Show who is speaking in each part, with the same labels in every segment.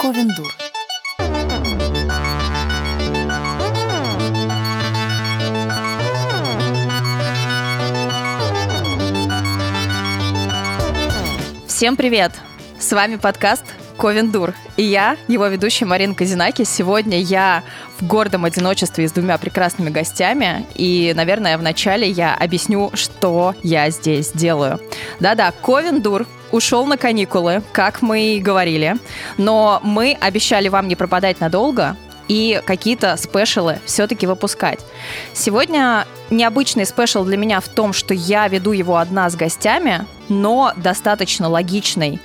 Speaker 1: Ковендур.
Speaker 2: Всем привет! С вами подкаст Ковендур. И я, его ведущая Марина Казинаки. Сегодня я в гордом одиночестве с двумя прекрасными гостями. И, наверное, вначале я объясню, что я здесь делаю. Да-да, Ковендур ушел на каникулы, как мы и говорили. Но мы обещали вам не пропадать надолго, и какие-то спешалы все-таки выпускать. Сегодня необычный спешл для меня в том, что я веду его одна с гостями, но достаточно логичный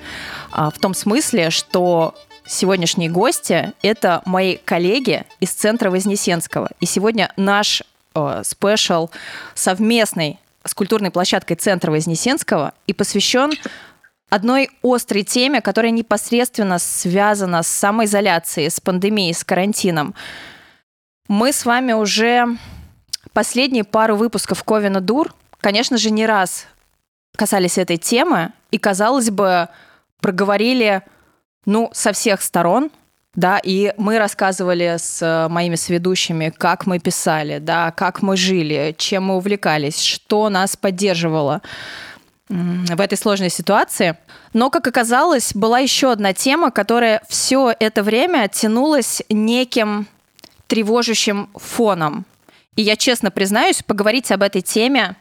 Speaker 2: в том смысле, что сегодняшние гости — это мои коллеги из центра Вознесенского. И сегодня наш э, спешл совместный с культурной площадкой центра Вознесенского и посвящен одной острой теме, которая непосредственно связана с самоизоляцией, с пандемией, с карантином. Мы с вами уже последние пару выпусков Ковина Дур, конечно же, не раз касались этой темы, и, казалось бы, проговорили, ну, со всех сторон, да, и мы рассказывали с моими сведущими, как мы писали, да, как мы жили, чем мы увлекались, что нас поддерживало в этой сложной ситуации. Но, как оказалось, была еще одна тема, которая все это время тянулась неким тревожащим фоном. И я честно признаюсь, поговорить об этой теме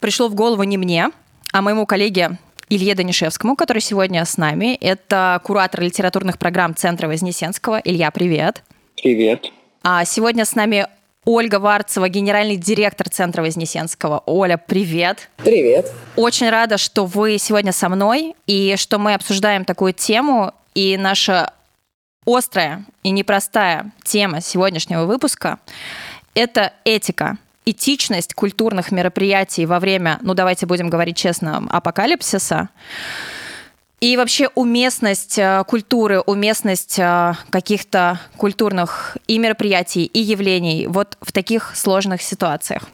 Speaker 2: пришло в голову не мне, а моему коллеге Илье Данишевскому, который сегодня с нами. Это куратор литературных программ Центра Вознесенского. Илья, привет.
Speaker 3: Привет.
Speaker 2: А сегодня с нами Ольга Варцева, генеральный директор Центра Вознесенского. Оля, привет.
Speaker 3: Привет.
Speaker 2: Очень рада, что вы сегодня со мной и что мы обсуждаем такую тему. И наша острая и непростая тема сегодняшнего выпуска – это этика, этичность культурных мероприятий во время, ну давайте будем говорить честно, апокалипсиса. И вообще уместность э, культуры, уместность э, каких-то культурных и мероприятий, и явлений вот в таких сложных ситуациях.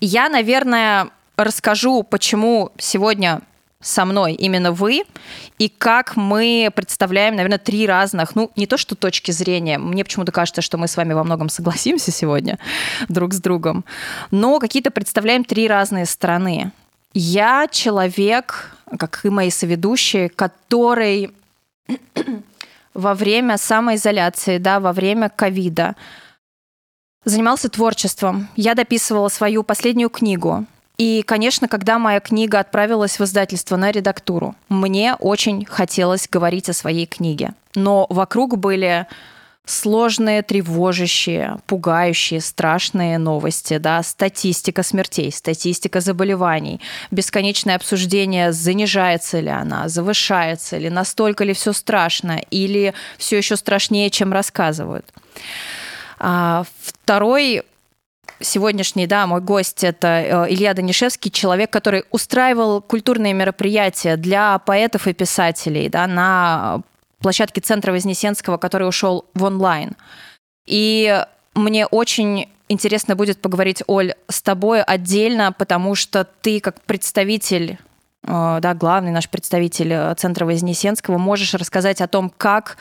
Speaker 2: Я, наверное, расскажу, почему сегодня со мной именно вы, и как мы представляем, наверное, три разных, ну, не то что точки зрения, мне почему-то кажется, что мы с вами во многом согласимся сегодня друг с другом, но какие-то представляем три разные стороны. Я человек, как и мои соведущие, который во время самоизоляции, да, во время ковида занимался творчеством. Я дописывала свою последнюю книгу. И, конечно, когда моя книга отправилась в издательство на редактуру, мне очень хотелось говорить о своей книге. Но вокруг были сложные, тревожащие, пугающие, страшные новости, да, статистика смертей, статистика заболеваний, бесконечное обсуждение, занижается ли она, завышается ли, настолько ли все страшно или все еще страшнее, чем рассказывают. А, второй сегодняшний, да, мой гость это э, Илья Данишевский, человек, который устраивал культурные мероприятия для поэтов и писателей, да, на площадке Центра Вознесенского, который ушел в онлайн. И мне очень интересно будет поговорить, Оль, с тобой отдельно, потому что ты как представитель э, да, главный наш представитель э, Центра Вознесенского, можешь рассказать о том, как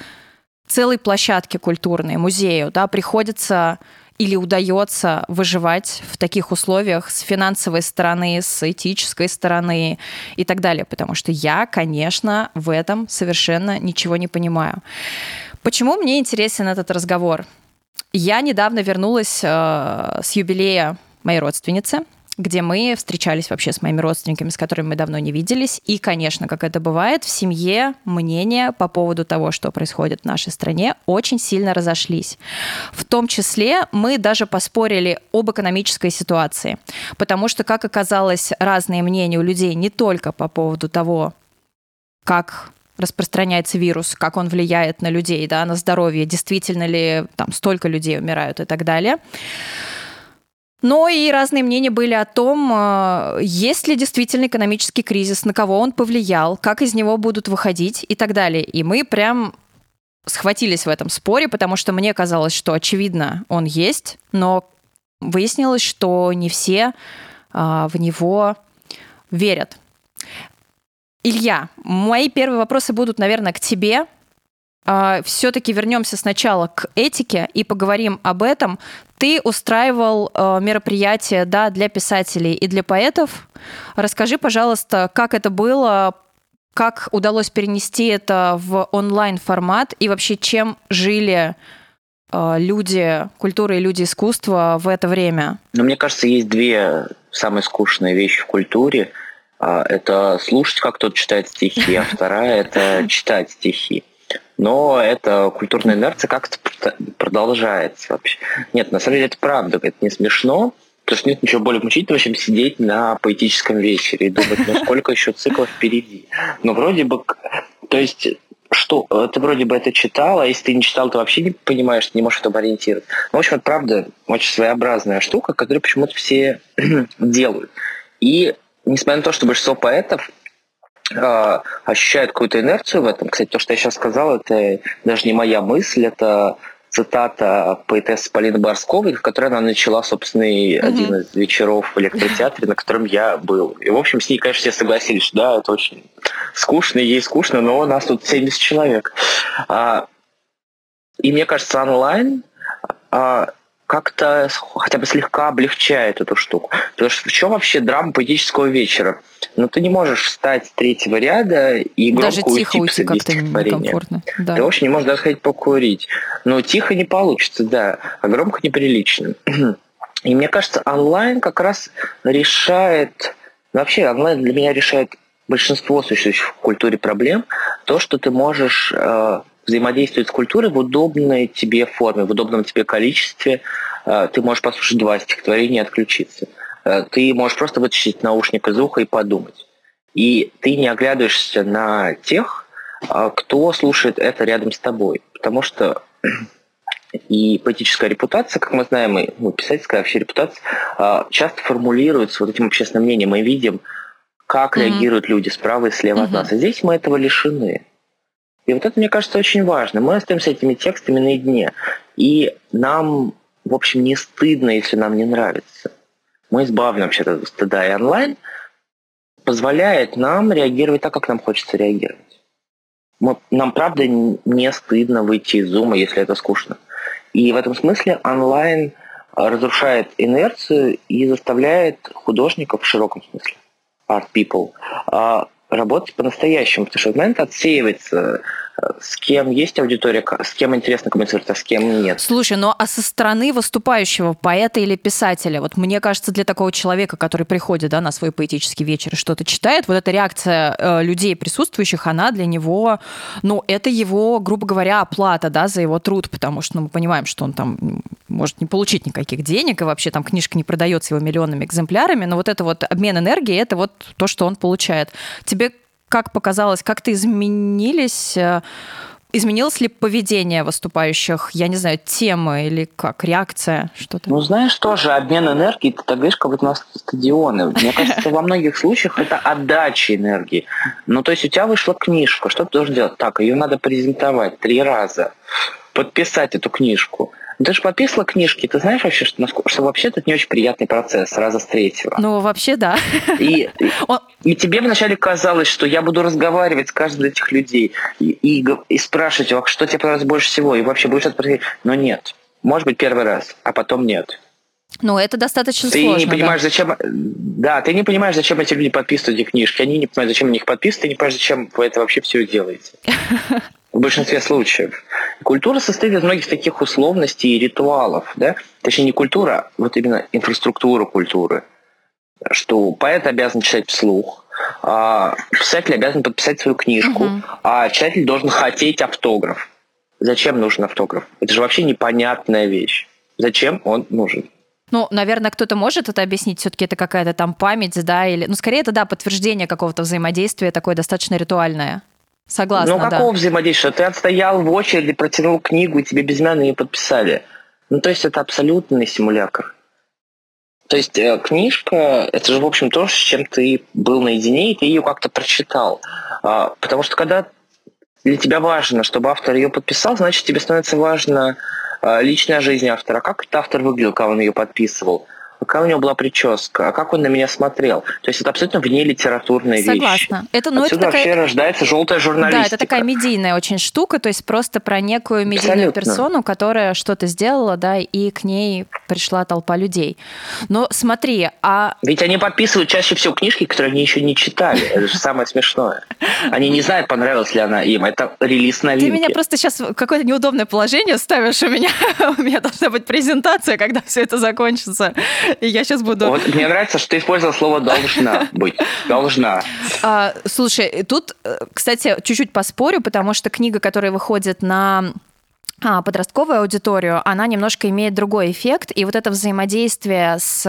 Speaker 2: целой площадке культурной, музею, да, приходится или удается выживать в таких условиях с финансовой стороны, с этической стороны и так далее. Потому что я, конечно, в этом совершенно ничего не понимаю. Почему мне интересен этот разговор? Я недавно вернулась э, с юбилея моей родственницы где мы встречались вообще с моими родственниками, с которыми мы давно не виделись. И, конечно, как это бывает, в семье мнения по поводу того, что происходит в нашей стране, очень сильно разошлись. В том числе мы даже поспорили об экономической ситуации, потому что, как оказалось, разные мнения у людей не только по поводу того, как распространяется вирус, как он влияет на людей, да, на здоровье, действительно ли там столько людей умирают и так далее. Но и разные мнения были о том, э, есть ли действительно экономический кризис, на кого он повлиял, как из него будут выходить и так далее. И мы прям схватились в этом споре, потому что мне казалось, что очевидно он есть, но выяснилось, что не все а, в него верят. Илья, мои первые вопросы будут, наверное, к тебе. А, все-таки вернемся сначала к этике и поговорим об этом. Ты устраивал э, мероприятия да, для писателей и для поэтов. Расскажи, пожалуйста, как это было, как удалось перенести это в онлайн-формат и вообще чем жили э, люди культуры и люди искусства в это время?
Speaker 1: Ну, мне кажется, есть две самые скучные вещи в культуре. А, это слушать, как кто-то читает стихи, а вторая – это читать стихи но эта культурная инерция как-то продолжается вообще. Нет, на самом деле это правда, это не смешно, потому что нет ничего более мучительного, чем сидеть на поэтическом вечере и думать, ну сколько еще циклов впереди. Но вроде бы, то есть что ты вроде бы это читал, а если ты не читал, ты вообще не понимаешь, не можешь этом ориентироваться. Ну, в общем, это правда очень своеобразная штука, которую почему-то все делают. И несмотря на то, что большинство поэтов э, ощущают какую-то инерцию в этом. Кстати, то, что я сейчас сказал, это даже не моя мысль, это цитата поэтессы Полины Борсковой, в которой она начала собственный mm-hmm. один из вечеров в электротеатре, на котором я был. И, в общем, с ней, конечно, все согласились, что да, это очень скучно, ей скучно, но у нас тут 70 человек. А, и мне кажется, онлайн а, как-то хотя бы слегка облегчает эту штуку. Потому что в чем вообще драма поэтического вечера? Ну, ты не можешь встать с третьего ряда и громко
Speaker 2: Даже тихо уйти как-то некомфортно.
Speaker 1: Да. Ты вообще не можешь даже ходить покурить. Но тихо не получится, да, а громко неприлично. И мне кажется, онлайн как раз решает... Вообще, онлайн для меня решает большинство существующих в культуре проблем. То, что ты можешь э, взаимодействовать с культурой в удобной тебе форме, в удобном тебе количестве. Э, ты можешь послушать два стихотворения и отключиться. Э, ты можешь просто вытащить наушник из уха и подумать. И ты не оглядываешься на тех, э, кто слушает это рядом с тобой. Потому что и поэтическая репутация, как мы знаем, и ну, писательская вообще репутация, часто формулируется вот этим общественным мнением. Мы видим, как mm-hmm. реагируют люди справа и слева mm-hmm. от нас. А здесь мы этого лишены. И вот это, мне кажется, очень важно. Мы остаемся этими текстами наедине. И нам, в общем, не стыдно, если нам не нравится. Мы избавлены вообще от стыда. И онлайн позволяет нам реагировать так, как нам хочется реагировать. Мы, нам, правда, не стыдно выйти из зума, если это скучно. И в этом смысле онлайн разрушает инерцию и заставляет художников в широком смысле, art people, а, работать по-настоящему, потому что момент отсеивается с кем есть аудитория, с кем интересно коммуницировать, а с кем нет.
Speaker 2: Слушай, ну а со стороны выступающего поэта или писателя, вот мне кажется, для такого человека, который приходит да, на свой поэтический вечер и что-то читает, вот эта реакция э, людей присутствующих, она для него, ну, это его, грубо говоря, оплата, да, за его труд, потому что ну, мы понимаем, что он там может не получить никаких денег, и вообще там книжка не продается его миллионными экземплярами, но вот это вот обмен энергией, это вот то, что он получает. Тебе как показалось, как-то изменились э, Изменилось ли поведение выступающих, я не знаю, темы или как, реакция, что-то?
Speaker 1: Ну, знаешь, тоже обмен энергией, ты так говоришь, как будто у нас стадионы. Мне кажется, во многих случаях это отдача энергии. Ну, то есть у тебя вышла книжка, что ты должен делать? Так, ее надо презентовать три раза, подписать эту книжку – ты же подписывала книжки, ты знаешь вообще, что, что вообще это не очень приятный процесс сразу с третьего.
Speaker 2: Ну, вообще, да.
Speaker 1: И, и, и тебе вначале казалось, что я буду разговаривать с каждым из этих людей и, и, и спрашивать, а что тебе понравилось больше всего, и вообще будешь это Но нет. Может быть, первый раз, а потом нет.
Speaker 2: Ну, это достаточно
Speaker 1: ты
Speaker 2: сложно.
Speaker 1: Ты не понимаешь, да. зачем... Да, ты не понимаешь, зачем эти люди подписывают эти книжки. Они не понимают, зачем они их подписывают, ты не понимаешь, зачем вы это вообще все делаете. в большинстве случаев. Культура состоит из многих таких условностей и ритуалов, да? Точнее, не культура, а вот именно инфраструктура культуры. Что поэт обязан читать вслух, а писатель обязан подписать свою книжку, угу. а читатель должен хотеть автограф. Зачем нужен автограф? Это же вообще непонятная вещь. Зачем он нужен?
Speaker 2: Ну, наверное, кто-то может это объяснить, все-таки это какая-то там память, да, или, ну, скорее это, да, подтверждение какого-то взаимодействия такое достаточно ритуальное. Согласна,
Speaker 1: Ну, какого
Speaker 2: да.
Speaker 1: взаимодействия? Ты отстоял в очереди, протянул книгу, и тебе безымянно ее подписали. Ну, то есть это абсолютный симулятор. То есть э, книжка, это же, в общем, то, с чем ты был наедине, и ты ее как-то прочитал. А, потому что когда для тебя важно, чтобы автор ее подписал, значит, тебе становится важно личная жизнь автора. Как этот автор выглядел, когда он ее подписывал? Какая у него была прическа, а как он на меня смотрел. То есть это абсолютно вне литературная
Speaker 2: вещь. Согласна. Это, ну,
Speaker 1: Отсюда
Speaker 2: это такая...
Speaker 1: вообще рождается желтая журналистика.
Speaker 2: Да, это такая медийная очень штука, то есть просто про некую медийную Абсолютно. персону, которая что-то сделала, да, и к ней пришла толпа людей. Но смотри, а...
Speaker 1: Ведь они подписывают чаще всего книжки, которые они еще не читали. Это же самое смешное. Они не знают, понравилась ли она им. Это релиз новинки.
Speaker 2: Ты меня просто сейчас в какое-то неудобное положение ставишь. У меня, у меня должна быть презентация, когда все это закончится. И я сейчас буду...
Speaker 1: Вот мне нравится, что ты использовал слово «должна быть». «Должна».
Speaker 2: А, слушай, тут, э, кстати, чуть-чуть поспорю, потому что книга, которая выходит на подростковую аудиторию, она немножко имеет другой эффект, и вот это взаимодействие с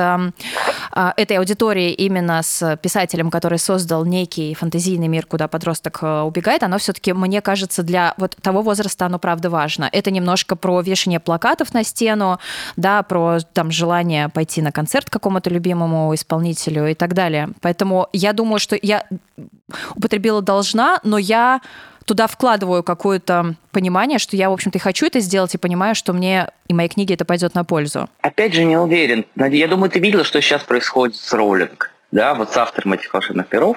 Speaker 2: а, этой аудиторией именно с писателем, который создал некий фантазийный мир, куда подросток э, убегает, оно все-таки, мне кажется, для вот того возраста оно правда важно. Это немножко про вешание плакатов на стену, да, про там желание пойти на концерт какому-то любимому исполнителю и так далее. Поэтому я думаю, что я употребила должна, но я туда вкладываю какое-то понимание, что я, в общем-то, и хочу это сделать, и понимаю, что мне и моей книге это пойдет на пользу.
Speaker 1: Опять же, не уверен. Я думаю, ты видела, что сейчас происходит с Роулинг, да, вот с автором этих волшебных перов.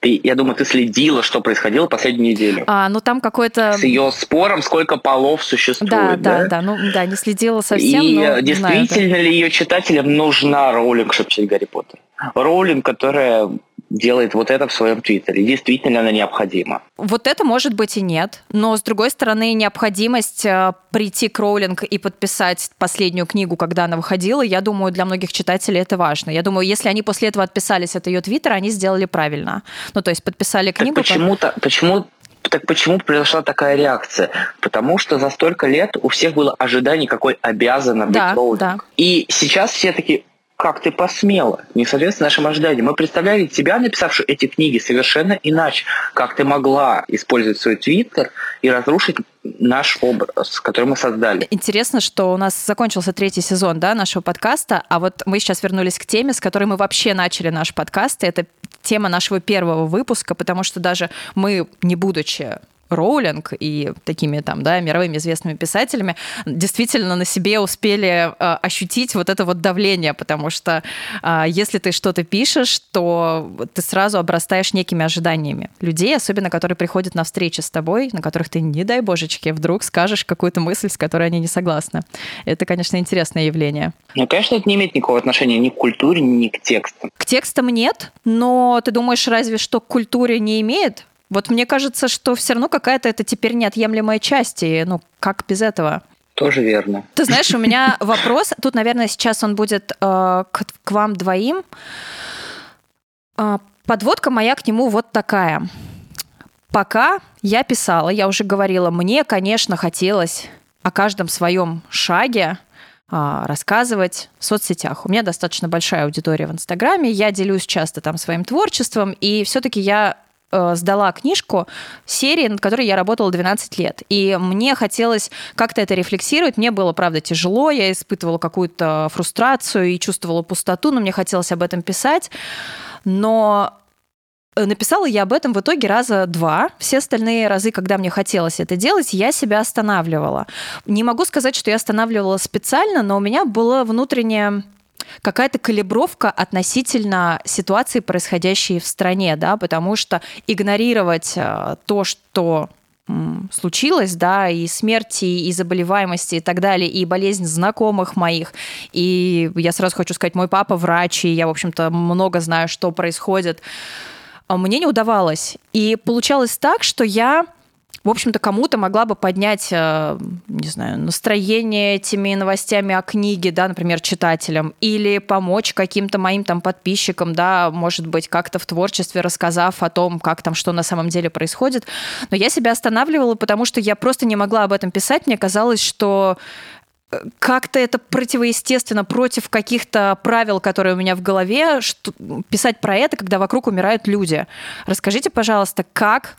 Speaker 1: Ты, я думаю, ты следила, что происходило последнюю неделю.
Speaker 2: А, ну там какой-то...
Speaker 1: С ее спором, сколько полов существует.
Speaker 2: Да, да, да, да, ну да, не следила совсем, И но
Speaker 1: действительно
Speaker 2: знаю,
Speaker 1: ли ее читателям нужна Роулинг, чтобы читать Гарри Поттер? Роулинг, которая делает вот это в своем твиттере. Действительно она необходима.
Speaker 2: Вот это может быть и нет. Но, с другой стороны, необходимость э, прийти к Роулинг и подписать последнюю книгу, когда она выходила, я думаю, для многих читателей это важно. Я думаю, если они после этого отписались от ее твиттера, они сделали правильно. Ну, то есть подписали книгу.
Speaker 1: Так почему-то, почему так почему произошла такая реакция? Потому что за столько лет у всех было ожидание, какой обязана быть да, Роулинг. Да. И сейчас все таки как ты посмела, не соответственно нашим ожиданиям. Мы представляли тебя, написавшую эти книги, совершенно иначе. Как ты могла использовать свой твиттер и разрушить наш образ, который мы создали.
Speaker 2: Интересно, что у нас закончился третий сезон да, нашего подкаста, а вот мы сейчас вернулись к теме, с которой мы вообще начали наш подкаст. И это тема нашего первого выпуска, потому что даже мы, не будучи Роулинг и такими там, да, мировыми известными писателями действительно на себе успели э, ощутить вот это вот давление, потому что э, если ты что-то пишешь, то ты сразу обрастаешь некими ожиданиями людей, особенно которые приходят на встречи с тобой, на которых ты, не дай божечки, вдруг скажешь какую-то мысль, с которой они не согласны. Это, конечно, интересное явление.
Speaker 1: Ну, конечно, это не имеет никакого отношения ни к культуре, ни к текстам.
Speaker 2: К текстам нет, но ты думаешь, разве что к культуре не имеет? Вот мне кажется, что все равно какая-то это теперь неотъемлемая часть, и ну как без этого?
Speaker 1: Тоже верно.
Speaker 2: Ты знаешь, у меня вопрос, тут, наверное, сейчас он будет э, к, к вам двоим. Э, подводка моя к нему вот такая. Пока я писала, я уже говорила, мне, конечно, хотелось о каждом своем шаге а, рассказывать в соцсетях. У меня достаточно большая аудитория в Инстаграме, я делюсь часто там своим творчеством, и все-таки я сдала книжку серии, над которой я работала 12 лет. И мне хотелось как-то это рефлексировать. Мне было, правда, тяжело, я испытывала какую-то фрустрацию и чувствовала пустоту, но мне хотелось об этом писать. Но Написала я об этом в итоге раза два. Все остальные разы, когда мне хотелось это делать, я себя останавливала. Не могу сказать, что я останавливала специально, но у меня было внутреннее какая-то калибровка относительно ситуации, происходящей в стране, да, потому что игнорировать э, то, что случилось, да, и смерти, и заболеваемости, и так далее, и болезнь знакомых моих. И я сразу хочу сказать, мой папа врач, и я, в общем-то, много знаю, что происходит. А мне не удавалось. И получалось так, что я в общем-то, кому-то могла бы поднять, э, не знаю, настроение этими новостями о книге, да, например, читателям, или помочь каким-то моим там подписчикам, да, может быть, как-то в творчестве рассказав о том, как там, что на самом деле происходит. Но я себя останавливала, потому что я просто не могла об этом писать. Мне казалось, что э, как-то это противоестественно, против каких-то правил, которые у меня в голове, что, писать про это, когда вокруг умирают люди. Расскажите, пожалуйста, как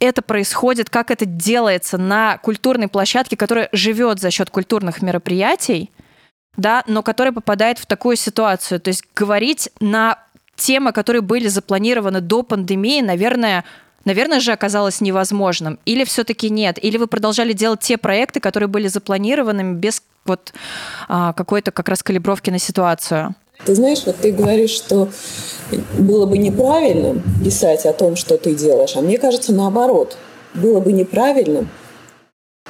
Speaker 2: это происходит, как это делается на культурной площадке, которая живет за счет культурных мероприятий, да, но которая попадает в такую ситуацию. То есть говорить на темы, которые были запланированы до пандемии, наверное, наверное же оказалось невозможным. Или все-таки нет? Или вы продолжали делать те проекты, которые были запланированы без вот а, какой-то как раз калибровки на ситуацию?
Speaker 3: Ты знаешь, вот ты говоришь, что было бы неправильным писать о том, что ты делаешь, а мне кажется, наоборот. Было бы неправильным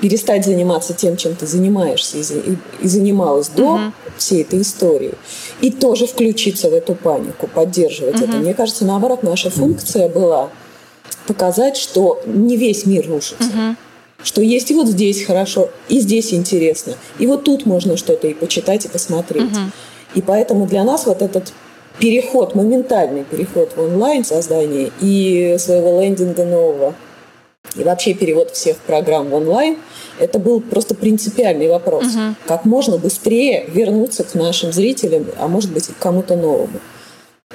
Speaker 3: перестать заниматься тем, чем ты занимаешься и, и занималась до угу. всей этой истории, и тоже включиться в эту панику, поддерживать угу. это. Мне кажется, наоборот, наша функция была показать, что не весь мир рушится. Угу. Что есть и вот здесь хорошо, и здесь интересно, и вот тут можно что-то и почитать, и посмотреть. Угу. И поэтому для нас вот этот переход, моментальный переход в онлайн создание и своего лендинга нового – и вообще перевод всех программ в онлайн, это был просто принципиальный вопрос. Угу. Как можно быстрее вернуться к нашим зрителям, а может быть и к кому-то новому.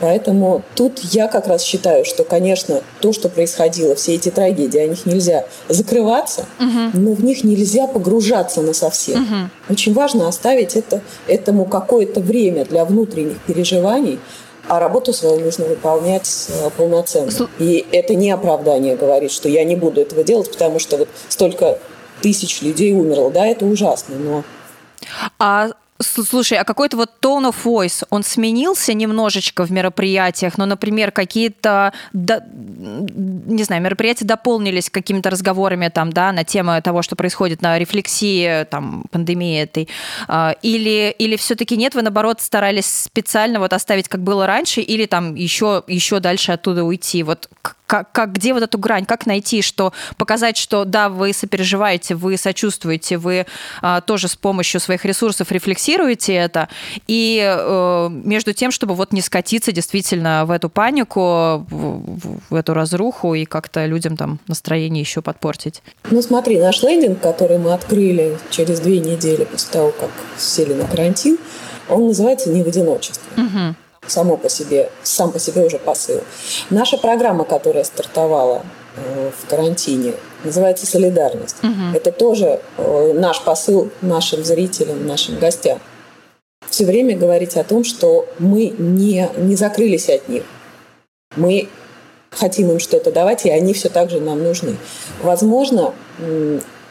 Speaker 3: Поэтому тут я как раз считаю, что, конечно, то, что происходило, все эти трагедии, о них нельзя закрываться, угу. но в них нельзя погружаться на совсем. Угу. Очень важно оставить это, этому какое-то время для внутренних переживаний, а работу свою нужно выполнять э, полноценно. И это не оправдание говорить, что я не буду этого делать, потому что вот столько тысяч людей умерло. Да, это ужасно, но...
Speaker 2: А Слушай, а какой-то вот tone of voice, он сменился немножечко в мероприятиях, но, например, какие-то, до, не знаю, мероприятия дополнились какими-то разговорами там, да, на тему того, что происходит на рефлексии, там, пандемии этой, а, или, или все-таки нет, вы, наоборот, старались специально вот оставить, как было раньше, или там еще, еще дальше оттуда уйти? Вот как, как, где вот эту грань, как найти, что показать, что да, вы сопереживаете, вы сочувствуете, вы а, тоже с помощью своих ресурсов рефлексируете это, и э, между тем, чтобы вот не скатиться действительно в эту панику, в, в эту разруху и как-то людям там настроение еще подпортить.
Speaker 3: Ну смотри, наш лендинг, который мы открыли через две недели после того, как сели на карантин, он называется «Не в одиночестве». Угу само по себе, сам по себе уже посыл. Наша программа, которая стартовала э, в карантине, называется «Солидарность». Угу. Это тоже э, наш посыл нашим зрителям, нашим гостям. Все время говорить о том, что мы не, не закрылись от них. Мы хотим им что-то давать, и они все так же нам нужны. Возможно,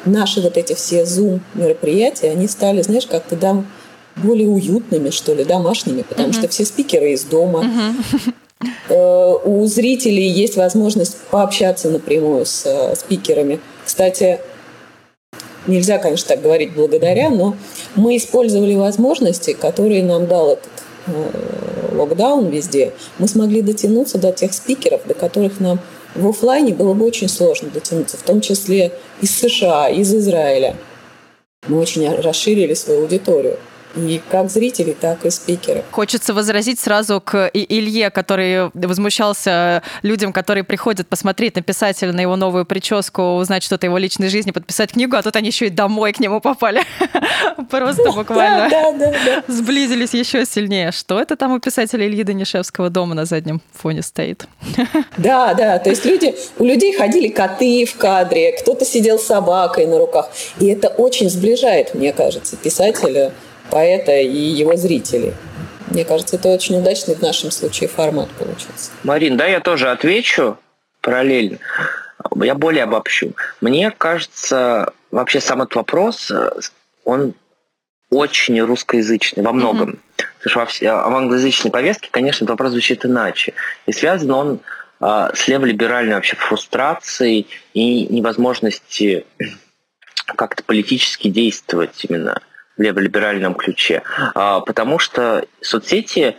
Speaker 3: наши вот эти все Zoom-мероприятия, они стали, знаешь, как-то дам более уютными, что ли, домашними, потому uh-huh. что все спикеры из дома. Uh-huh. У зрителей есть возможность пообщаться напрямую с э, спикерами. Кстати, нельзя, конечно, так говорить благодаря, но мы использовали возможности, которые нам дал этот э, локдаун везде. Мы смогли дотянуться до тех спикеров, до которых нам в офлайне было бы очень сложно дотянуться, в том числе из США, из Израиля. Мы очень расширили свою аудиторию и как зрителей, так и спикеров.
Speaker 2: Хочется возразить сразу к Илье, который возмущался людям, которые приходят посмотреть на писателя, на его новую прическу, узнать что-то его личной жизни, подписать книгу, а тут они еще и домой к нему попали. Просто буквально сблизились еще сильнее. Что это там у писателя Ильи Данишевского дома на заднем фоне стоит?
Speaker 3: Да, да, то есть люди, у людей ходили коты в кадре, кто-то сидел с собакой на руках. И это очень сближает, мне кажется, писателя поэта и его зрителей. Мне кажется, это очень удачный в нашем случае формат получился.
Speaker 1: Марин, да, я тоже отвечу параллельно. Я более обобщу. Мне кажется, вообще сам этот вопрос, он очень русскоязычный во многом. Mm-hmm. Потому что во в англоязычной повестке, конечно, этот вопрос звучит иначе. И связан он э, с леволиберальной вообще фрустрацией и невозможности как-то политически действовать именно в леволиберальном ключе, а, потому что соцсети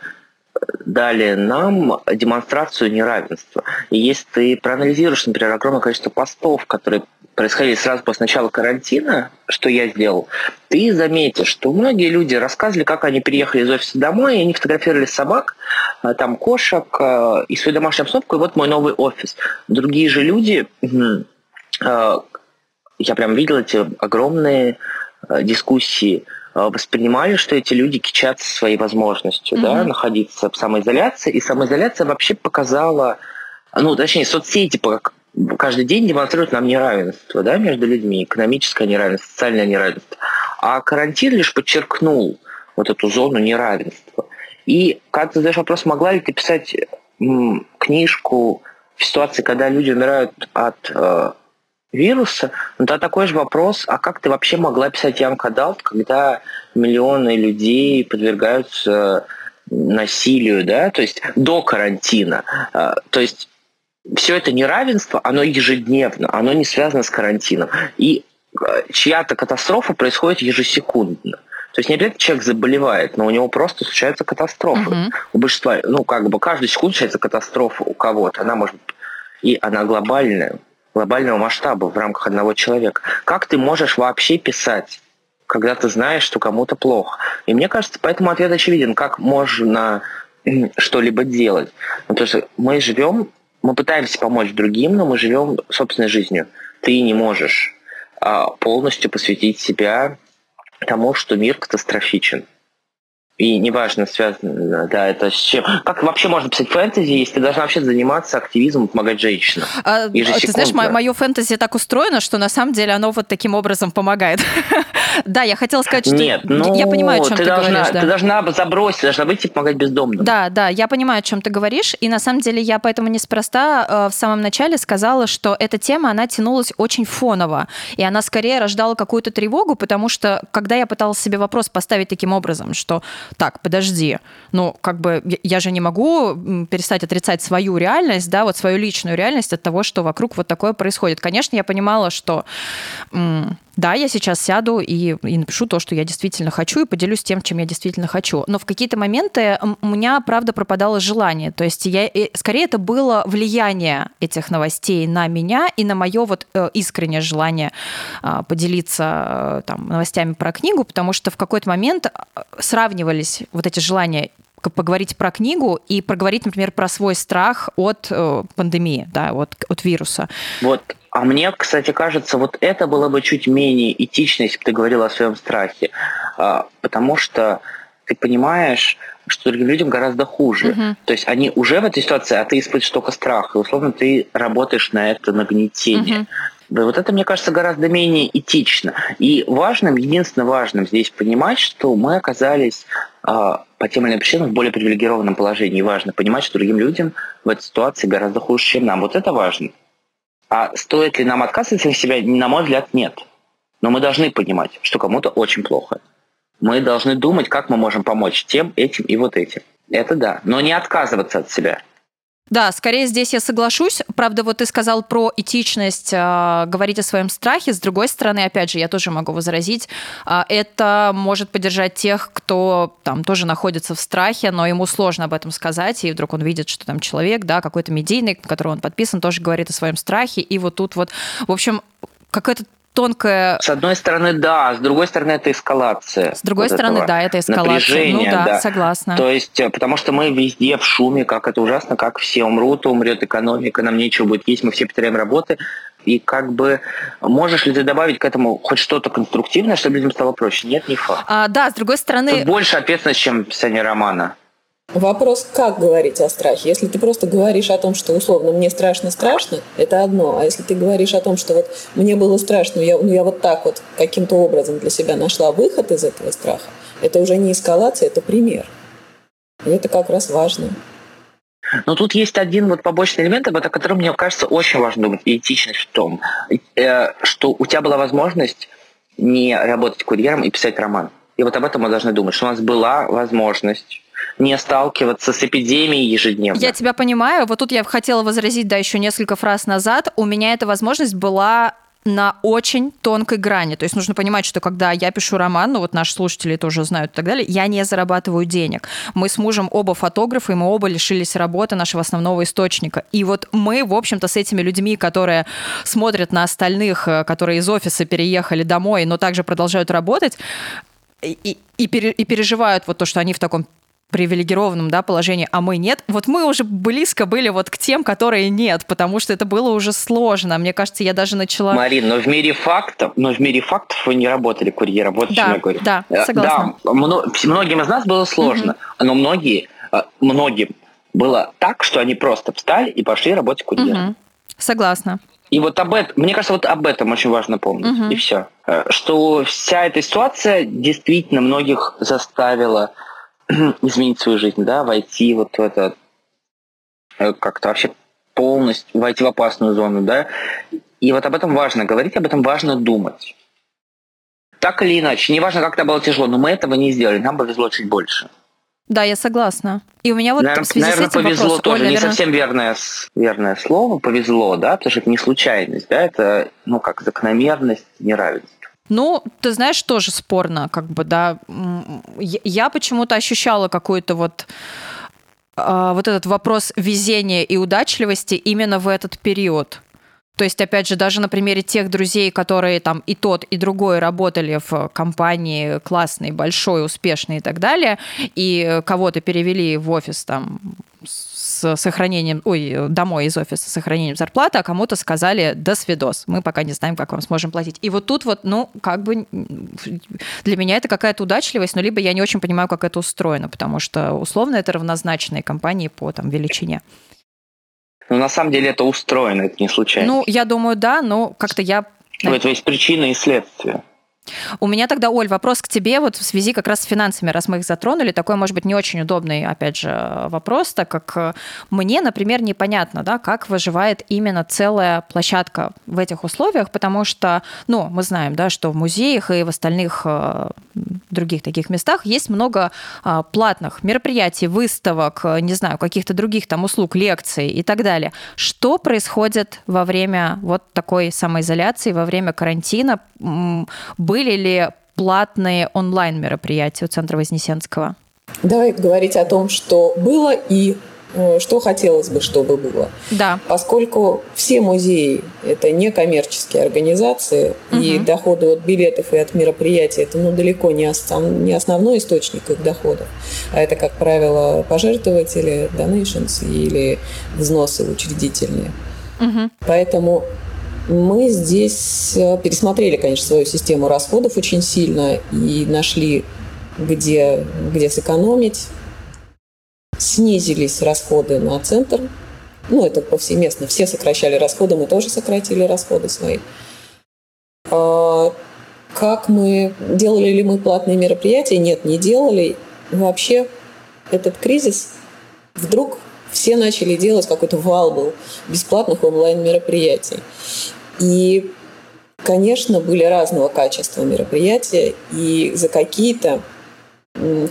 Speaker 1: дали нам демонстрацию неравенства. И если ты проанализируешь, например, огромное количество постов, которые происходили сразу после начала карантина, что я сделал, ты заметишь, что многие люди рассказывали, как они приехали из офиса домой, и они фотографировали собак, а, там кошек а, и свою домашнюю обстановку, и вот мой новый офис. Другие же люди, я прям видел эти огромные Э, дискуссии э, воспринимали, что эти люди кичатся своей возможностью mm-hmm. да, находиться в самоизоляции. И самоизоляция вообще показала, ну, точнее, соцсети каждый день демонстрируют нам неравенство да, между людьми, экономическое неравенство, социальное неравенство. А карантин лишь подчеркнул вот эту зону неравенства. И когда ты задаешь вопрос, могла ли ты писать книжку в ситуации, когда люди умирают от э, вируса, но тогда такой же вопрос, а как ты вообще могла писать Young Adult, когда миллионы людей подвергаются насилию, да, то есть до карантина. А, то есть все это неравенство, оно ежедневно, оно не связано с карантином. И а, чья-то катастрофа происходит ежесекундно. То есть не обязательно человек заболевает, но у него просто случаются катастрофы. Uh-huh. У большинства, ну, как бы каждую секунду случается катастрофа у кого-то. Она может... И она глобальная, глобального масштаба в рамках одного человека. Как ты можешь вообще писать, когда ты знаешь, что кому-то плохо? И мне кажется, поэтому ответ очевиден. Как можно что-либо делать? Ну, потому что мы живем, мы пытаемся помочь другим, но мы живем собственной жизнью. Ты не можешь а, полностью посвятить себя тому, что мир катастрофичен. И неважно, связано, да, это с чем. Как вообще можно писать фэнтези, если ты должна вообще заниматься активизмом, помогать женщинам? А,
Speaker 2: ты знаешь, мое фэнтези так устроено, что на самом деле оно вот таким образом помогает. да, я хотела сказать, что
Speaker 1: Нет, ну, я понимаю, о чем ты, ты должна, говоришь. Да. Ты должна забросить, должна выйти помогать бездомным.
Speaker 2: Да, да, я понимаю, о чем ты говоришь. И на самом деле я поэтому неспроста э, в самом начале сказала, что эта тема, она тянулась очень фоново. И она скорее рождала какую-то тревогу, потому что когда я пыталась себе вопрос поставить таким образом, что так, подожди, ну, как бы я же не могу перестать отрицать свою реальность, да, вот свою личную реальность от того, что вокруг вот такое происходит. Конечно, я понимала, что да, я сейчас сяду и, и напишу то, что я действительно хочу, и поделюсь тем, чем я действительно хочу. Но в какие-то моменты у меня, правда, пропадало желание. То есть я, скорее это было влияние этих новостей на меня и на мое вот э, искреннее желание а, поделиться э, там, новостями про книгу, потому что в какой-то момент э, сравнивались вот эти желания поговорить про книгу и проговорить, например, про свой страх от э, пандемии, да, от, от вируса.
Speaker 1: Вот а мне, кстати, кажется, вот это было бы чуть менее этично, если бы ты говорила о своем страхе. А, потому что ты понимаешь, что другим людям гораздо хуже. Uh-huh. То есть они уже в этой ситуации, а ты испытываешь только страх. И условно ты работаешь на это нагнетение. Uh-huh. Да, вот это, мне кажется, гораздо менее этично. И важным, единственно важным здесь понимать, что мы оказались а, по тем или иным причинам в более привилегированном положении. И важно понимать, что другим людям в этой ситуации гораздо хуже, чем нам. Вот это важно. А стоит ли нам отказываться от себя, на мой взгляд, нет. Но мы должны понимать, что кому-то очень плохо. Мы должны думать, как мы можем помочь тем, этим и вот этим. Это да. Но не отказываться от себя.
Speaker 2: Да, скорее здесь я соглашусь. Правда, вот ты сказал про этичность, э, говорить о своем страхе. С другой стороны, опять же, я тоже могу возразить, э, это может поддержать тех, кто там тоже находится в страхе, но ему сложно об этом сказать, и вдруг он видит, что там человек, да, какой-то медийный, на которого он подписан, тоже говорит о своем страхе, и вот тут вот, в общем, какая-то тонкая...
Speaker 1: С одной стороны, да, с другой стороны, это эскалация.
Speaker 2: С другой вот стороны, да, это эскалация. Ну да, да, согласна.
Speaker 1: То есть, э, потому что мы везде в шуме, как это ужасно, как все умрут, умрет экономика, нам нечего будет есть, мы все потеряем работы. И как бы можешь ли ты добавить к этому хоть что-то конструктивное, чтобы людям стало проще? Нет, не факт.
Speaker 2: А, да, с другой стороны...
Speaker 1: Тут больше ответственность, чем писание романа.
Speaker 3: Вопрос, как говорить о страхе. Если ты просто говоришь о том, что условно мне страшно-страшно, это одно. А если ты говоришь о том, что вот мне было страшно, я, ну я вот так вот каким-то образом для себя нашла выход из этого страха, это уже не эскалация, это пример. И это как раз важно.
Speaker 1: Но тут есть один вот побочный элемент, о котором, мне кажется, очень важно думать, и этичность в том, э, что у тебя была возможность не работать курьером и писать роман. И вот об этом мы должны думать, что у нас была возможность не сталкиваться с эпидемией ежедневно.
Speaker 2: Я тебя понимаю. Вот тут я хотела возразить, да, еще несколько фраз назад. У меня эта возможность была на очень тонкой грани. То есть нужно понимать, что когда я пишу роман, ну вот наши слушатели это уже знают и так далее, я не зарабатываю денег. Мы с мужем оба фотографы, и мы оба лишились работы нашего основного источника. И вот мы, в общем-то, с этими людьми, которые смотрят на остальных, э, которые из офиса переехали домой, но также продолжают работать, и, и, и переживают вот то, что они в таком привилегированном да, положении, а мы нет, вот мы уже близко были вот к тем, которые нет, потому что это было уже сложно. Мне кажется, я даже начала...
Speaker 1: Марин, но в мире фактов, но в мире фактов вы не работали курьером, вот
Speaker 2: да,
Speaker 1: чем я говорю.
Speaker 2: Да, э, согласна.
Speaker 1: Да, многим из нас было сложно, угу. но многие, э, многим было так, что они просто встали и пошли работать курьером.
Speaker 2: Угу. Согласна.
Speaker 1: И вот об этом, мне кажется, вот об этом очень важно помнить. Угу. И все. Э, что вся эта ситуация действительно многих заставила изменить свою жизнь, да, войти вот в это, э, как-то вообще полностью, войти в опасную зону, да. И вот об этом важно говорить, об этом важно думать. Так или иначе, неважно, как это было тяжело, но мы этого не сделали, нам повезло чуть больше.
Speaker 2: Да, я согласна. И у меня вот
Speaker 1: наверное,
Speaker 2: в связи
Speaker 1: наверное,
Speaker 2: с этим
Speaker 1: повезло
Speaker 2: вопрос.
Speaker 1: тоже
Speaker 2: Оля,
Speaker 1: не совсем верное, верное слово, повезло, да, потому что это не случайность, да, это, ну, как закономерность, неравенство.
Speaker 2: Ну, ты знаешь, тоже спорно, как бы, да. Я почему-то ощущала какой-то вот а, вот этот вопрос везения и удачливости именно в этот период. То есть, опять же, даже на примере тех друзей, которые там и тот, и другой работали в компании классной, большой, успешной и так далее, и кого-то перевели в офис там с сохранением, ой, домой из офиса с сохранением зарплаты, а кому-то сказали «до свидос, мы пока не знаем, как вам сможем платить». И вот тут вот, ну, как бы для меня это какая-то удачливость, но либо я не очень понимаю, как это устроено, потому что условно это равнозначные компании по там величине.
Speaker 1: Ну, на самом деле это устроено, это не случайно.
Speaker 2: Ну, я думаю, да, но как-то я...
Speaker 1: Ну, это есть причина и следствие.
Speaker 2: У меня тогда, Оль, вопрос к тебе вот в связи как раз с финансами, раз мы их затронули. Такой, может быть, не очень удобный, опять же, вопрос, так как э, мне, например, непонятно, да, как выживает именно целая площадка в этих условиях, потому что, ну, мы знаем, да, что в музеях и в остальных э, других таких местах есть много э, платных мероприятий, выставок, не знаю, каких-то других там услуг, лекций и так далее. Что происходит во время вот такой самоизоляции, во время карантина? Были ли платные онлайн-мероприятия у Центра Вознесенского?
Speaker 3: Давай говорить о том, что было и э, что хотелось бы, чтобы было.
Speaker 2: Да.
Speaker 3: Поскольку все музеи – это не коммерческие организации, угу. и доходы от билетов и от мероприятий – это ну, далеко не, основ, не основной источник их доходов, а это, как правило, пожертвователи, donations или взносы учредительные. Угу. Поэтому мы здесь э, пересмотрели, конечно, свою систему расходов очень сильно и нашли, где, где сэкономить. Снизились расходы на центр. Ну, это повсеместно. Все сокращали расходы, мы тоже сократили расходы свои. А как мы... Делали ли мы платные мероприятия? Нет, не делали. Вообще этот кризис вдруг все начали делать какой-то вал был бесплатных онлайн-мероприятий. И, конечно, были разного качества мероприятия, и за какие-то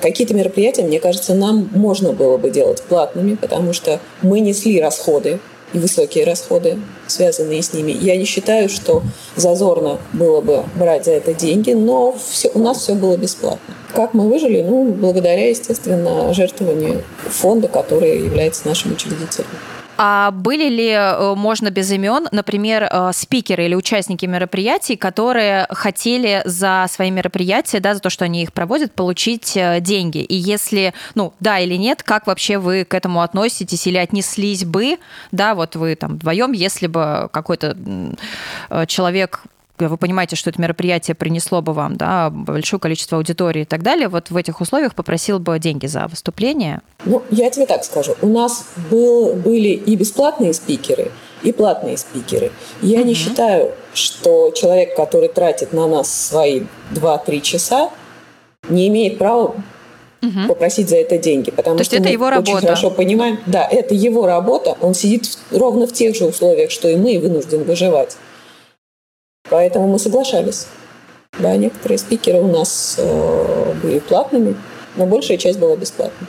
Speaker 3: Какие-то мероприятия, мне кажется, нам можно было бы делать платными, потому что мы несли расходы и высокие расходы, связанные с ними. Я не считаю, что зазорно было бы брать за это деньги, но все, у нас все было бесплатно. Как мы выжили? Ну, благодаря, естественно, жертвованию фонда, который является нашим учредителем.
Speaker 2: А были ли, э, можно без имен, например, э, спикеры или участники мероприятий, которые хотели за свои мероприятия, да, за то, что они их проводят, получить э, деньги? И если, ну, да или нет, как вообще вы к этому относитесь или отнеслись бы, да, вот вы там вдвоем, если бы какой-то человек вы понимаете, что это мероприятие принесло бы вам да, большое количество аудитории и так далее, вот в этих условиях попросил бы деньги за выступление?
Speaker 3: Ну, я тебе так скажу. У нас был, были и бесплатные спикеры, и платные спикеры. Я угу. не считаю, что человек, который тратит на нас свои 2-3 часа, не имеет права угу. попросить за это деньги. Потому
Speaker 2: То
Speaker 3: что
Speaker 2: это его работа.
Speaker 3: очень хорошо понимаем, да, это его работа, он сидит ровно в тех же условиях, что и мы, и вынужден выживать. Поэтому мы соглашались. Да, некоторые спикеры у нас э, были платными, но большая часть была бесплатной.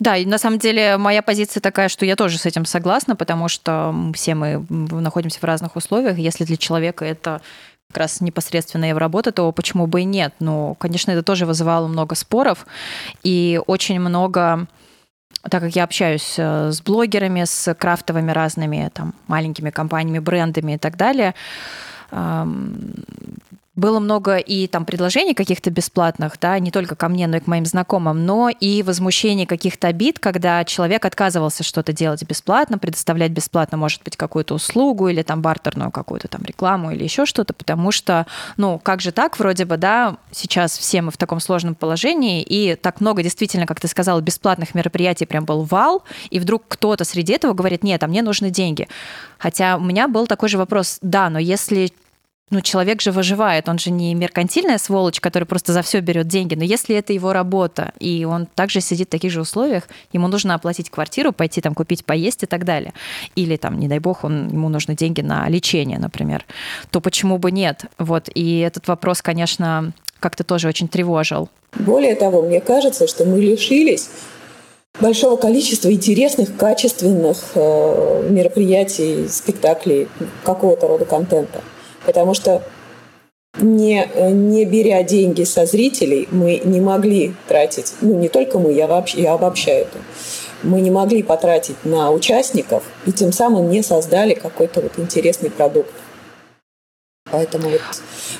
Speaker 2: Да, и на самом деле моя позиция такая, что я тоже с этим согласна, потому что все мы находимся в разных условиях. Если для человека это как раз непосредственно его работа, то почему бы и нет? Но, конечно, это тоже вызывало много споров и очень много так как я общаюсь э, с блогерами, с крафтовыми разными там маленькими компаниями, брендами и так далее, было много и там предложений каких-то бесплатных, да, не только ко мне, но и к моим знакомым, но и возмущений каких-то обид, когда человек отказывался что-то делать бесплатно, предоставлять бесплатно, может быть, какую-то услугу или там бартерную какую-то там рекламу или еще что-то, потому что, ну, как же так, вроде бы, да, сейчас все мы в таком сложном положении, и так много действительно, как ты сказала, бесплатных мероприятий прям был вал, и вдруг кто-то среди этого говорит, нет, а мне нужны деньги. Хотя у меня был такой же вопрос, да, но если ну, человек же выживает, он же не меркантильная сволочь, который просто за все берет деньги, но если это его работа, и он также сидит в таких же условиях, ему нужно оплатить квартиру, пойти там купить, поесть и так далее, или там, не дай бог, он, ему нужны деньги на лечение, например, то почему бы нет? Вот, и этот вопрос, конечно, как-то тоже очень тревожил.
Speaker 3: Более того, мне кажется, что мы лишились большого количества интересных, качественных э, мероприятий, спектаклей, какого-то рода контента. Потому что не, не беря деньги со зрителей, мы не могли тратить, ну не только мы, я, вообще, я обобщаю это, мы не могли потратить на участников и тем самым не создали какой-то вот интересный продукт. Поэтому вот,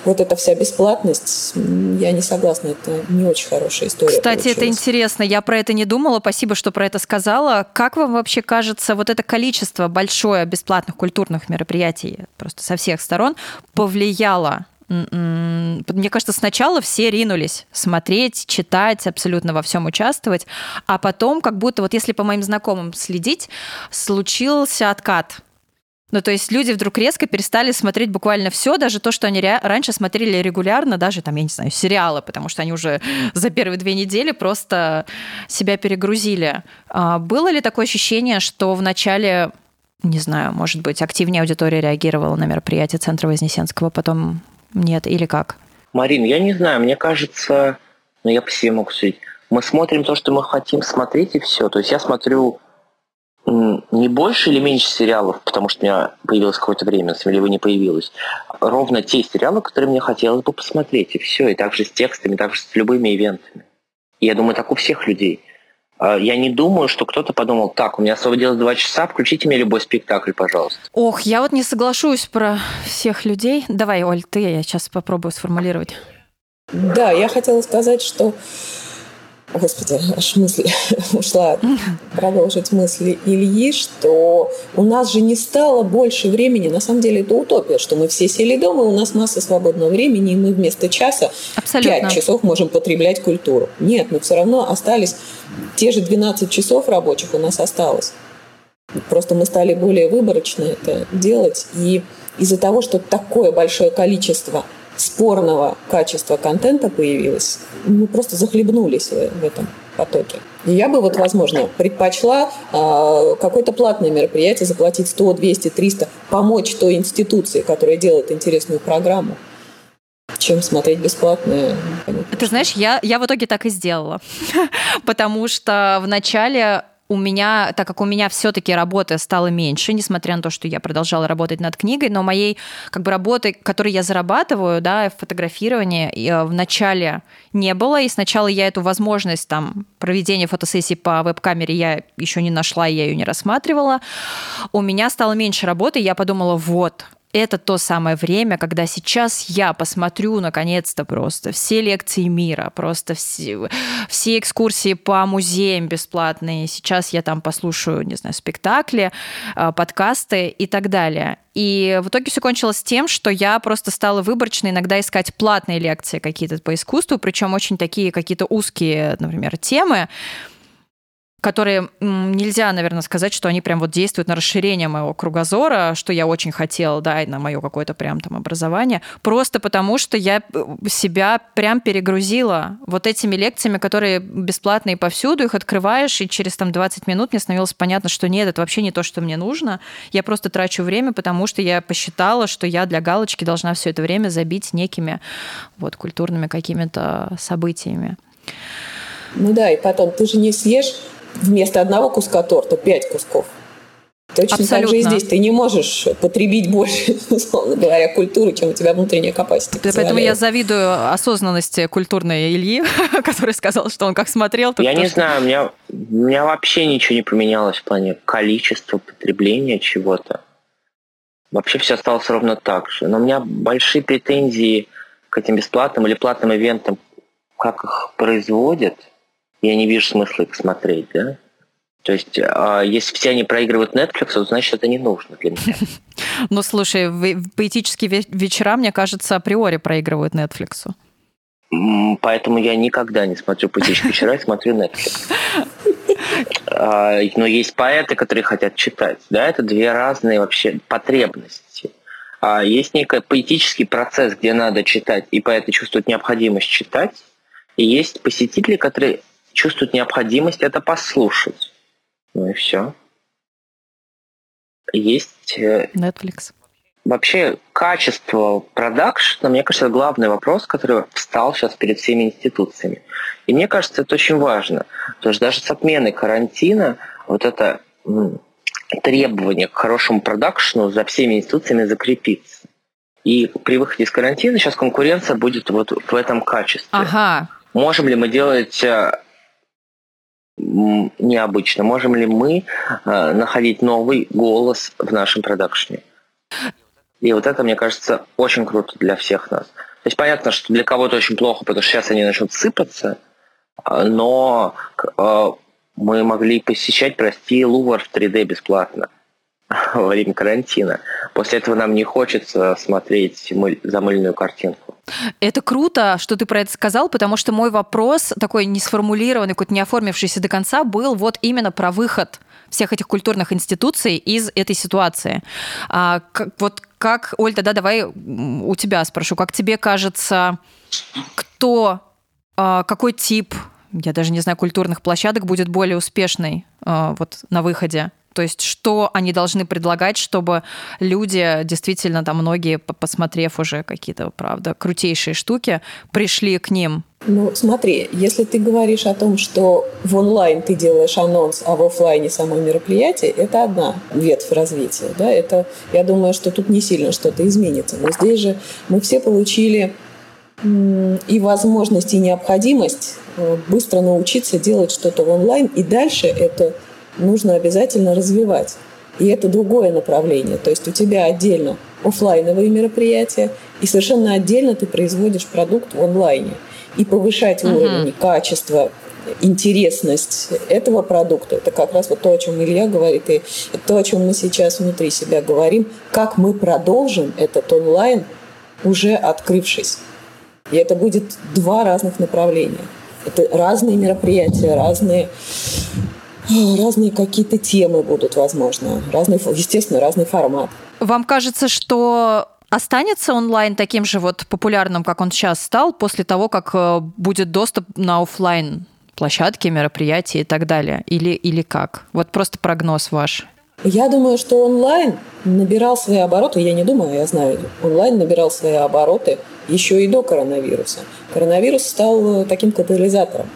Speaker 3: вот эта вся бесплатность, я не согласна, это не очень хорошая история.
Speaker 2: Кстати, получилась. это интересно, я про это не думала, спасибо, что про это сказала. Как вам вообще кажется, вот это количество большое бесплатных культурных мероприятий просто со всех сторон повлияло мне кажется, сначала все ринулись смотреть, читать, абсолютно во всем участвовать, а потом, как будто вот если по моим знакомым следить, случился откат ну, то есть люди вдруг резко перестали смотреть буквально все, даже то, что они раньше смотрели регулярно, даже там, я не знаю, сериалы, потому что они уже за первые две недели просто себя перегрузили. А было ли такое ощущение, что в начале, не знаю, может быть, активнее аудитория реагировала на мероприятие Центра Вознесенского, потом нет, или как?
Speaker 1: Марин, я не знаю, мне кажется, ну, я по себе могу судить, мы смотрим то, что мы хотим смотреть, и все. То есть я смотрю не больше или меньше сериалов, потому что у меня появилось какое-то время, или вы не появилось. Ровно те сериалы, которые мне хотелось бы посмотреть, и все. И также с текстами, также с любыми ивентами. И я думаю, так у всех людей. А, я не думаю, что кто-то подумал, так, у меня освободилось два часа, включите мне любой спектакль, пожалуйста.
Speaker 2: Ох, я вот не соглашусь про всех людей. Давай, Оль, ты, я сейчас попробую сформулировать.
Speaker 3: Да, я хотела сказать, что Господи, аж мысль ушла продолжить мысли Ильи, что у нас же не стало больше времени. На самом деле это утопия, что мы все сели дома, у нас масса свободного времени, и мы вместо часа Абсолютно. 5 часов можем потреблять культуру. Нет, мы все равно остались, те же 12 часов рабочих у нас осталось. Просто мы стали более выборочно это делать. И из-за того, что такое большое количество спорного качества контента появилось, мы просто захлебнулись в этом потоке. Я бы вот, возможно, предпочла э, какое-то платное мероприятие заплатить 100, 200, 300, помочь той институции, которая делает интересную программу чем смотреть бесплатное.
Speaker 2: Ты знаешь, я, я в итоге так и сделала. Потому что в начале у меня, так как у меня все-таки работы стало меньше, несмотря на то, что я продолжала работать над книгой, но моей как бы работы, которой я зарабатываю, да, в фотографировании э, в начале не было, и сначала я эту возможность там проведения фотосессий по веб-камере я еще не нашла, я ее не рассматривала. У меня стало меньше работы, я подумала, вот, это то самое время, когда сейчас я посмотрю наконец-то просто все лекции мира, просто все, все экскурсии по музеям бесплатные. Сейчас я там послушаю, не знаю, спектакли, э, подкасты и так далее. И в итоге все кончилось тем, что я просто стала выборочно иногда искать платные лекции какие-то по искусству, причем очень такие какие-то узкие, например, темы которые нельзя, наверное, сказать, что они прям вот действуют на расширение моего кругозора, что я очень хотела, да, и на мое какое-то прям там образование, просто потому что я э, себя прям перегрузила вот этими лекциями, которые бесплатные повсюду, их открываешь, и через там 20 минут мне становилось понятно, что нет, это вообще не то, что мне нужно. Я просто трачу время, потому что я посчитала, что я для галочки должна все это время забить некими вот культурными какими-то событиями.
Speaker 3: Ну да, и потом ты же не съешь вместо одного куска торта пять кусков. Точно Абсолютно. так же и здесь. Ты не можешь потребить больше, условно говоря, культуры, чем у тебя внутренняя капасити.
Speaker 2: Поэтому я завидую осознанности культурной Ильи, который сказал, что он как смотрел.
Speaker 1: Я не знаю, у меня, у меня вообще ничего не поменялось в плане количества потребления чего-то. Вообще все осталось ровно так же. Но у меня большие претензии к этим бесплатным или платным ивентам, как их производят – я не вижу смысла их смотреть, да? То есть, а, если все они проигрывают Netflix, то значит, это не нужно для меня.
Speaker 2: Ну, слушай, поэтические вечера, мне кажется, априори проигрывают Netflix.
Speaker 1: Поэтому я никогда не смотрю поэтические вечера, я смотрю Netflix. А, но есть поэты, которые хотят читать. Да, это две разные вообще потребности. А есть некий поэтический процесс, где надо читать, и поэты чувствуют необходимость читать. И есть посетители, которые чувствуют необходимость это послушать. Ну и все. Есть...
Speaker 2: Netflix.
Speaker 1: вообще качество продакшна, мне кажется, это главный вопрос, который встал сейчас перед всеми институциями. И мне кажется, это очень важно. Потому что даже с отменой карантина вот это требование к хорошему продакшну за всеми институциями закрепится. И при выходе из карантина сейчас конкуренция будет вот в этом качестве.
Speaker 2: Ага.
Speaker 1: Можем ли мы делать э, необычно? Можем ли мы э, находить новый голос в нашем продакшне? И вот это, мне кажется, очень круто для всех нас. То есть понятно, что для кого-то очень плохо, потому что сейчас они начнут сыпаться, э, но мы могли посещать, прости, Лувр в 3D бесплатно во время карантина. После этого нам не хочется смотреть замыльную картинку.
Speaker 2: Это круто, что ты про это сказал, потому что мой вопрос, такой не сформулированный, какой-то не оформившийся до конца, был вот именно про выход всех этих культурных институций из этой ситуации. А, как, вот как, Оль, тогда давай у тебя спрошу, как тебе кажется, кто, а, какой тип, я даже не знаю, культурных площадок будет более успешной а, вот на выходе? То есть что они должны предлагать, чтобы люди, действительно, там многие, посмотрев уже какие-то, правда, крутейшие штуки, пришли к ним?
Speaker 3: Ну, смотри, если ты говоришь о том, что в онлайн ты делаешь анонс, а в офлайне само мероприятие, это одна ветвь развития. Да? Это, я думаю, что тут не сильно что-то изменится. Но здесь же мы все получили и возможность, и необходимость э, быстро научиться делать что-то в онлайн, и дальше это нужно обязательно развивать. И это другое направление. То есть у тебя отдельно офлайновые мероприятия, и совершенно отдельно ты производишь продукт в онлайне. И повышать uh-huh. уровень качества, интересность этого продукта, это как раз вот то, о чем Илья говорит, и то, о чем мы сейчас внутри себя говорим, как мы продолжим этот онлайн, уже открывшись. И это будет два разных направления. Это разные мероприятия, разные разные какие-то темы будут, возможно, разный, естественно, разный формат.
Speaker 2: Вам кажется, что останется онлайн таким же вот популярным, как он сейчас стал, после того, как э, будет доступ на офлайн площадки, мероприятия и так далее? Или, или как? Вот просто прогноз ваш.
Speaker 3: Я думаю, что онлайн набирал свои обороты, я не думаю, я знаю, онлайн набирал свои обороты еще и до коронавируса. Коронавирус стал э, таким катализатором.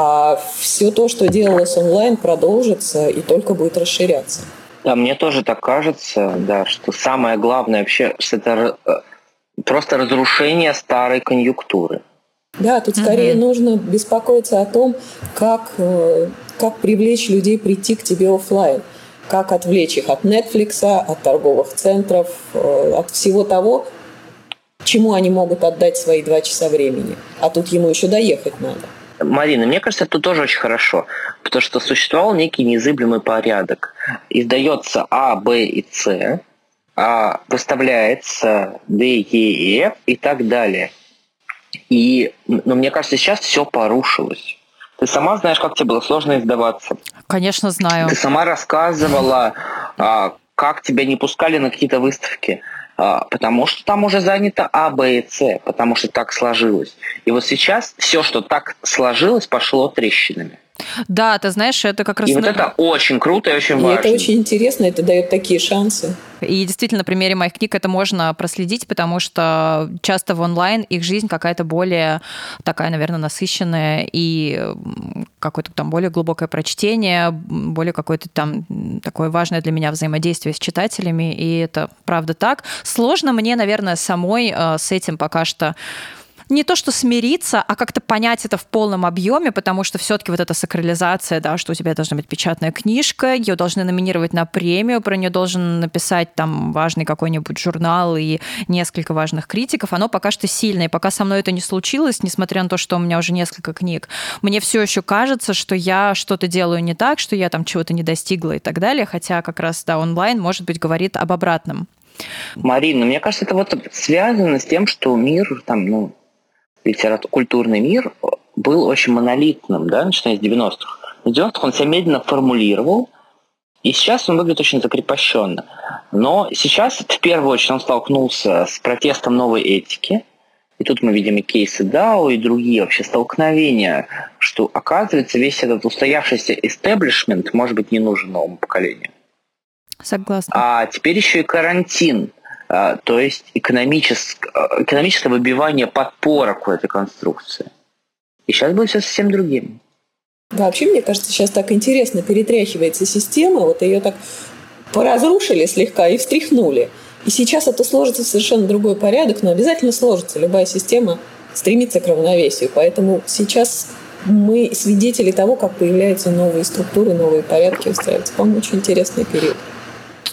Speaker 3: А все то, что делалось онлайн, продолжится и только будет расширяться.
Speaker 1: Да, мне тоже так кажется, да, что самое главное вообще, что это э, просто разрушение старой конъюнктуры.
Speaker 3: Да, тут скорее угу. нужно беспокоиться о том, как, э, как привлечь людей прийти к тебе офлайн, как отвлечь их от Netflix, от торговых центров, э, от всего того, чему они могут отдать свои два часа времени. А тут ему еще доехать надо.
Speaker 1: Марина, мне кажется, это тоже очень хорошо, потому что существовал некий незыблемый порядок. Издается А, Б и С, а выставляется Д, Е и Ф и так далее. И, ну, мне кажется, сейчас все порушилось. Ты сама знаешь, как тебе было сложно издаваться.
Speaker 2: Конечно, знаю.
Speaker 1: Ты сама рассказывала, а, как тебя не пускали на какие-то выставки. А, потому что там уже занято А, Б и С, потому что так сложилось. И вот сейчас все, что так сложилось, пошло трещинами.
Speaker 2: Да, ты знаешь, это как раз...
Speaker 1: И вот это очень круто и очень и важно.
Speaker 3: это очень интересно, это дает такие шансы.
Speaker 2: И действительно, на примере моих книг это можно проследить, потому что часто в онлайн их жизнь какая-то более такая, наверное, насыщенная и какое-то там более глубокое прочтение, более какое-то там такое важное для меня взаимодействие с читателями, и это правда так. Сложно мне, наверное, самой э, с этим пока что не то что смириться, а как-то понять это в полном объеме, потому что все-таки вот эта сакрализация, да, что у тебя должна быть печатная книжка, ее должны номинировать на премию, про нее должен написать там важный какой-нибудь журнал и несколько важных критиков, оно пока что сильное. И пока со мной это не случилось, несмотря на то, что у меня уже несколько книг, мне все еще кажется, что я что-то делаю не так, что я там чего-то не достигла и так далее, хотя как раз, да, онлайн, может быть, говорит об обратном.
Speaker 1: Марина, мне кажется, это вот связано с тем, что мир там, ну, литератур, культурный мир был очень монолитным, да, начиная с 90-х. В 90-х он себя медленно формулировал, и сейчас он выглядит очень закрепощенно. Но сейчас, в первую очередь, он столкнулся с протестом новой этики. И тут мы видим и кейсы DAO, и другие вообще столкновения, что, оказывается, весь этот устоявшийся истеблишмент может быть не нужен новому поколению.
Speaker 2: Согласна.
Speaker 1: А теперь еще и карантин. А, то есть экономическое, экономическое выбивание подпорок в этой конструкции. И сейчас будет все совсем другим.
Speaker 3: Вообще, мне кажется, сейчас так интересно перетряхивается система, вот ее так поразрушили слегка и встряхнули. И сейчас это сложится в совершенно другой порядок, но обязательно сложится. Любая система стремится к равновесию. Поэтому сейчас мы свидетели того, как появляются новые структуры, новые порядки устраиваются. По-моему, очень интересный период.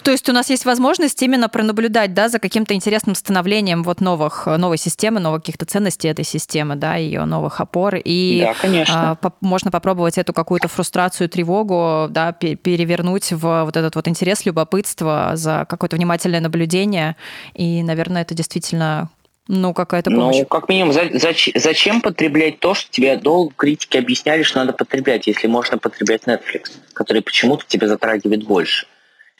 Speaker 2: То есть у нас есть возможность именно пронаблюдать, да, за каким-то интересным становлением вот новых, новой системы, новых каких-то ценностей этой системы, да, ее новых опор. И
Speaker 1: да, конечно.
Speaker 2: А, можно попробовать эту какую-то фрустрацию, тревогу, да, перевернуть в вот этот вот интерес, любопытство, за какое-то внимательное наблюдение. И, наверное, это действительно ну, какая-то ну, помощь.
Speaker 1: Ну, как минимум, за, за, зачем потреблять то, что тебе долго критики объясняли, что надо потреблять, если можно потреблять Netflix, который почему-то тебя затрагивает больше.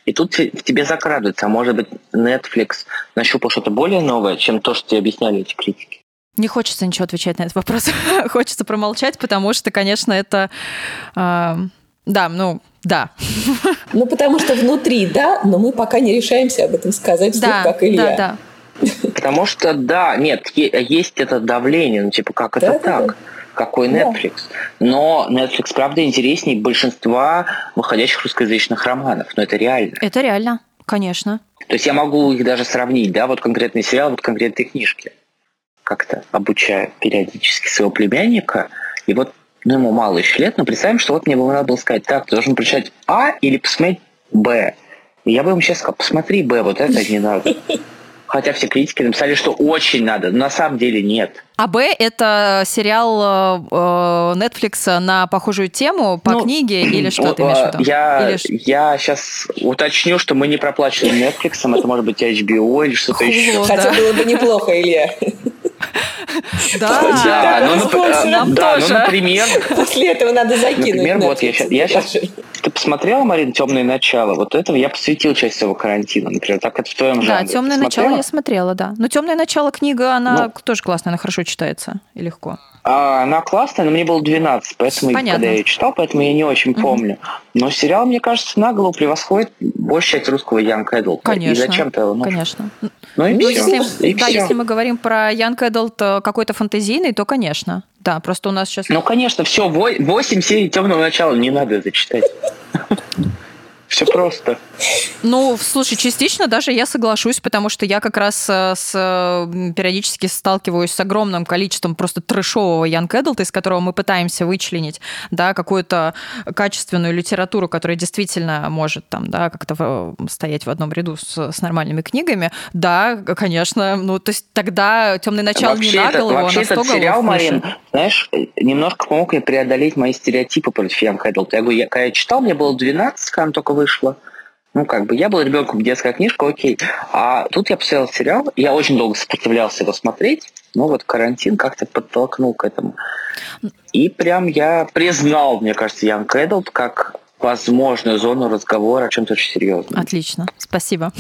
Speaker 1: И тут в тебе закрадывается, а может быть Netflix нащупал что-то более новое, чем то, что тебе объясняли эти критики.
Speaker 2: Не хочется ничего отвечать на этот вопрос. хочется промолчать, потому что, конечно, это... Э, да, ну, да.
Speaker 3: Ну, потому что внутри, да, но мы пока не решаемся об этом сказать вслух, да, как Илья.
Speaker 2: Да,
Speaker 1: да. Потому что, да, нет, есть это давление, ну, типа, как это да, так? Да какой Netflix. Но Netflix, правда, интереснее большинства выходящих русскоязычных романов. Но это реально.
Speaker 2: Это реально, конечно.
Speaker 1: То есть я могу их даже сравнить, да, вот конкретный сериал, вот конкретные книжки. Как-то обучаю периодически своего племянника. И вот ну, ему мало еще лет, но представим, что вот мне было надо было сказать, так, ты должен прочитать А или посмотреть Б. И я бы ему сейчас сказал, посмотри Б, вот это не надо. Хотя все критики написали, что очень надо, но на самом деле нет.
Speaker 2: А Б – это сериал э, Netflix на похожую тему по ну, книге или что ты имеешь в виду?
Speaker 1: Я,
Speaker 2: или...
Speaker 1: я сейчас уточню, что мы не проплачены Netflix, это может быть HBO или что-то еще.
Speaker 3: Хотя было бы неплохо, Илья.
Speaker 2: Да,
Speaker 1: да, ну, да, ну, например...
Speaker 3: После этого надо закинуть.
Speaker 1: Например, вот я сейчас... Я сейчас ты посмотрела, Марин, «Темное начало»? Вот этого я посвятил часть своего карантина, например, так это в твоем жанре.
Speaker 2: Да, «Темное начало» я смотрела, да. Но «Темное начало» книга, она ну, тоже классная, она хорошо читается и легко.
Speaker 1: А, она классная, но мне было 12, поэтому Понятно. когда я ее читал, поэтому я не очень угу. помню. Но сериал, мне кажется, на голову превосходит большую часть русского Young Adult.
Speaker 2: Конечно.
Speaker 1: И зачем-то его
Speaker 2: нужно? Конечно.
Speaker 1: Ну и ну, все.
Speaker 2: Если, и да, все. если мы говорим про Young Adult э, какой-то фантазийный, то, конечно. Да, просто у нас сейчас...
Speaker 1: Ну, конечно, все, 8 серий темного начала не надо это читать. Все просто.
Speaker 2: Ну, слушай, частично даже я соглашусь, потому что я как раз э, с, периодически сталкиваюсь с огромным количеством просто трэшового Young Adult, из которого мы пытаемся вычленить да, какую-то качественную литературу, которая действительно может там, да, как-то стоять в одном ряду с, с нормальными книгами. Да, конечно, ну, то есть тогда «Темный начало» вообще не на голову, это,
Speaker 1: вообще
Speaker 2: а на 100
Speaker 1: этот сериал, Марин, знаешь, немножко помог мне преодолеть мои стереотипы против Young Adult. Я говорю, я, когда я читал, мне было 12, когда он только вышла. Ну, как бы, я был ребенком, детская книжка, окей. А тут я посмотрел сериал, я очень долго сопротивлялся его смотреть, но вот карантин как-то подтолкнул к этому. И прям я признал, мне кажется, Young Adult как возможную зону разговора о чем-то очень серьезном.
Speaker 2: Отлично, спасибо.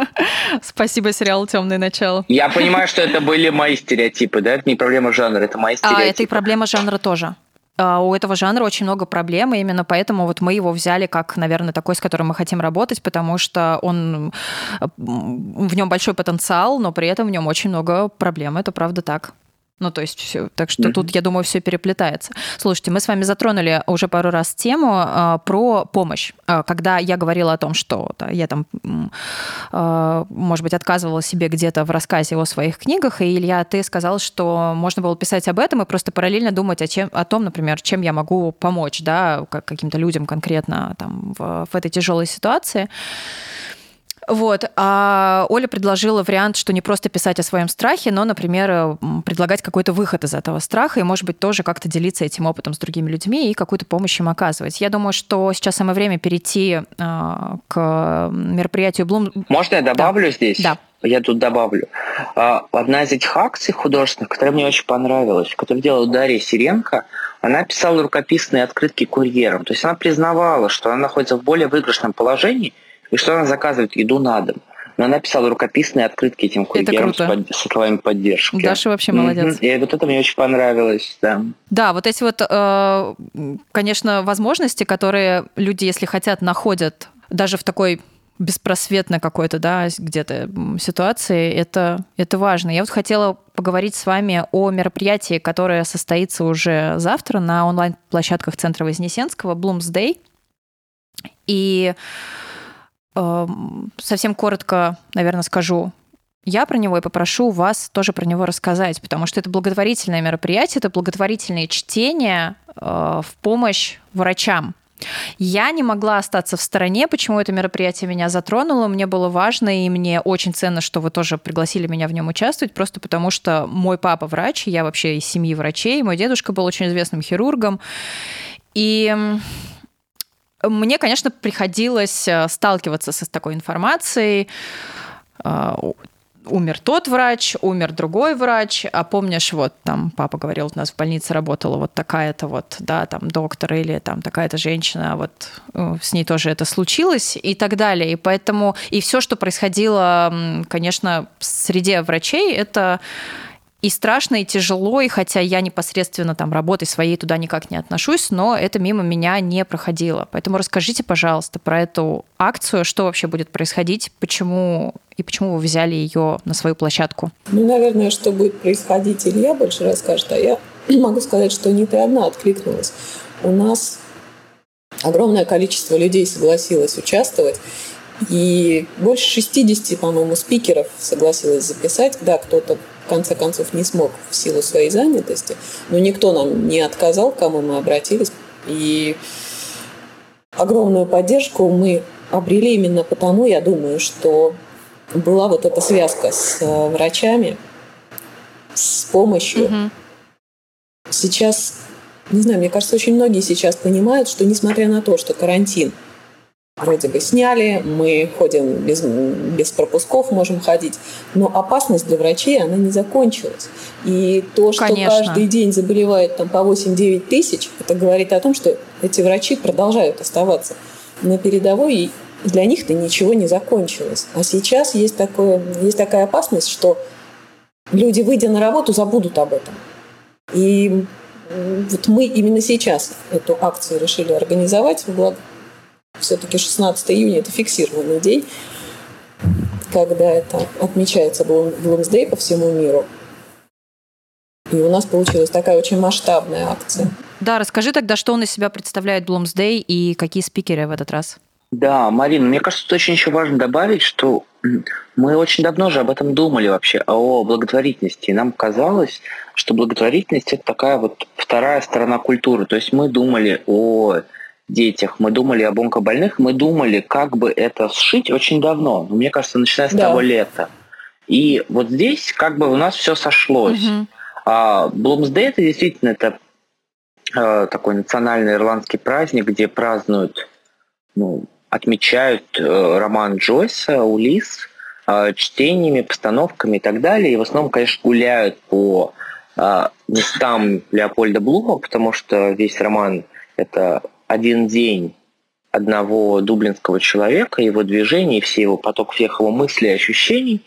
Speaker 2: спасибо, сериал «Темное начало».
Speaker 1: Я понимаю, что это были мои стереотипы, да? Это не проблема жанра, это мои стереотипы.
Speaker 2: А, это и проблема жанра тоже. А, у этого жанра очень много проблем, и именно поэтому вот мы его взяли как, наверное, такой, с которым мы хотим работать, потому что он в нем большой потенциал, но при этом в нем очень много проблем. Это правда так. Ну, то есть все. Так что mm-hmm. тут, я думаю, все переплетается. Слушайте, мы с вами затронули уже пару раз тему э, про помощь. Э, когда я говорила о том, что да, я там, э, может быть, отказывала себе где-то в рассказе о своих книгах, и Илья, ты сказал, что можно было писать об этом и просто параллельно думать о, чем, о том, например, чем я могу помочь, да, каким-то людям конкретно там в, в этой тяжелой ситуации. Вот. А Оля предложила вариант, что не просто писать о своем страхе, но, например, предлагать какой-то выход из этого страха и, может быть, тоже как-то делиться этим опытом с другими людьми и какую-то помощь им оказывать. Я думаю, что сейчас самое время перейти а, к мероприятию Блум.
Speaker 1: Можно я добавлю
Speaker 2: да.
Speaker 1: здесь?
Speaker 2: Да.
Speaker 1: Я тут добавлю. А, одна из этих акций художественных, которая мне очень понравилась, которую делала Дарья Сиренко, она писала рукописные открытки курьерам. То есть она признавала, что она находится в более выигрышном положении – и что она заказывает еду на дом. Но она писала рукописные открытки этим курьерам с, под, с словами поддержки.
Speaker 2: Даша вообще молодец.
Speaker 1: И вот это мне очень понравилось, да.
Speaker 2: Да, вот эти вот, э, конечно, возможности, которые люди, если хотят, находят даже в такой беспросветно какой-то, да, где-то ситуации, это, это важно. Я вот хотела поговорить с вами о мероприятии, которое состоится уже завтра на онлайн-площадках Центра Вознесенского, Bloomsday. И совсем коротко, наверное, скажу я про него и попрошу вас тоже про него рассказать, потому что это благотворительное мероприятие, это благотворительные чтения э, в помощь врачам. Я не могла остаться в стороне, почему это мероприятие меня затронуло. Мне было важно, и мне очень ценно, что вы тоже пригласили меня в нем участвовать, просто потому что мой папа врач, я вообще из семьи врачей, мой дедушка был очень известным хирургом. И мне, конечно, приходилось э, сталкиваться с такой информацией э, умер тот врач, умер другой врач, а помнишь, вот там папа говорил, у нас в больнице работала вот такая-то вот, да, там доктор или там такая-то женщина, вот э, с ней тоже это случилось и так далее. И поэтому и все, что происходило, конечно, в среде врачей, это и страшно, и тяжело, и хотя я непосредственно там работой своей туда никак не отношусь, но это мимо меня не проходило. Поэтому расскажите, пожалуйста, про эту акцию, что вообще будет происходить, почему и почему вы взяли ее на свою площадку?
Speaker 3: Ну, наверное, что будет происходить, Илья больше расскажет, а я могу сказать, что не ты одна откликнулась. У нас огромное количество людей согласилось участвовать, и больше 60, по-моему, спикеров согласилось записать. Да, кто-то в конце концов не смог в силу своей занятости, но никто нам не отказал, к кому мы обратились. И огромную поддержку мы обрели именно потому, я думаю, что была вот эта связка с э, врачами, с помощью. Угу. Сейчас, не знаю, мне кажется, очень многие сейчас понимают, что несмотря на то, что карантин – вроде бы сняли, мы ходим без, без пропусков, можем ходить, но опасность для врачей, она не закончилась. И то, что Конечно. каждый день заболевает там по 8-9 тысяч, это говорит о том, что эти врачи продолжают оставаться на передовой, и для них-то ничего не закончилось. А сейчас есть, такое, есть такая опасность, что люди, выйдя на работу, забудут об этом. И вот мы именно сейчас эту акцию решили организовать в благо все-таки 16 июня – это фиксированный день, когда это отмечается Блумсдей по всему миру. И у нас получилась такая очень масштабная акция.
Speaker 2: Да, расскажи тогда, что он из себя представляет Блумсдей и какие спикеры в этот раз?
Speaker 1: Да, Марина, мне кажется, тут очень еще важно добавить, что мы очень давно же об этом думали вообще, о благотворительности. И нам казалось, что благотворительность – это такая вот вторая сторона культуры. То есть мы думали о детях, мы думали об онкобольных, мы думали, как бы это сшить очень давно. Мне кажется, начиная с да. того лета. И вот здесь как бы у нас все сошлось. Угу. А Блумсдей это действительно это э, такой национальный ирландский праздник, где празднуют, ну, отмечают э, роман Джойса «Улис», э, чтениями, постановками и так далее. И в основном, конечно, гуляют по э, местам Леопольда Блума, потому что весь роман это один день одного дублинского человека, его движений, все его поток всех его мыслей и ощущений.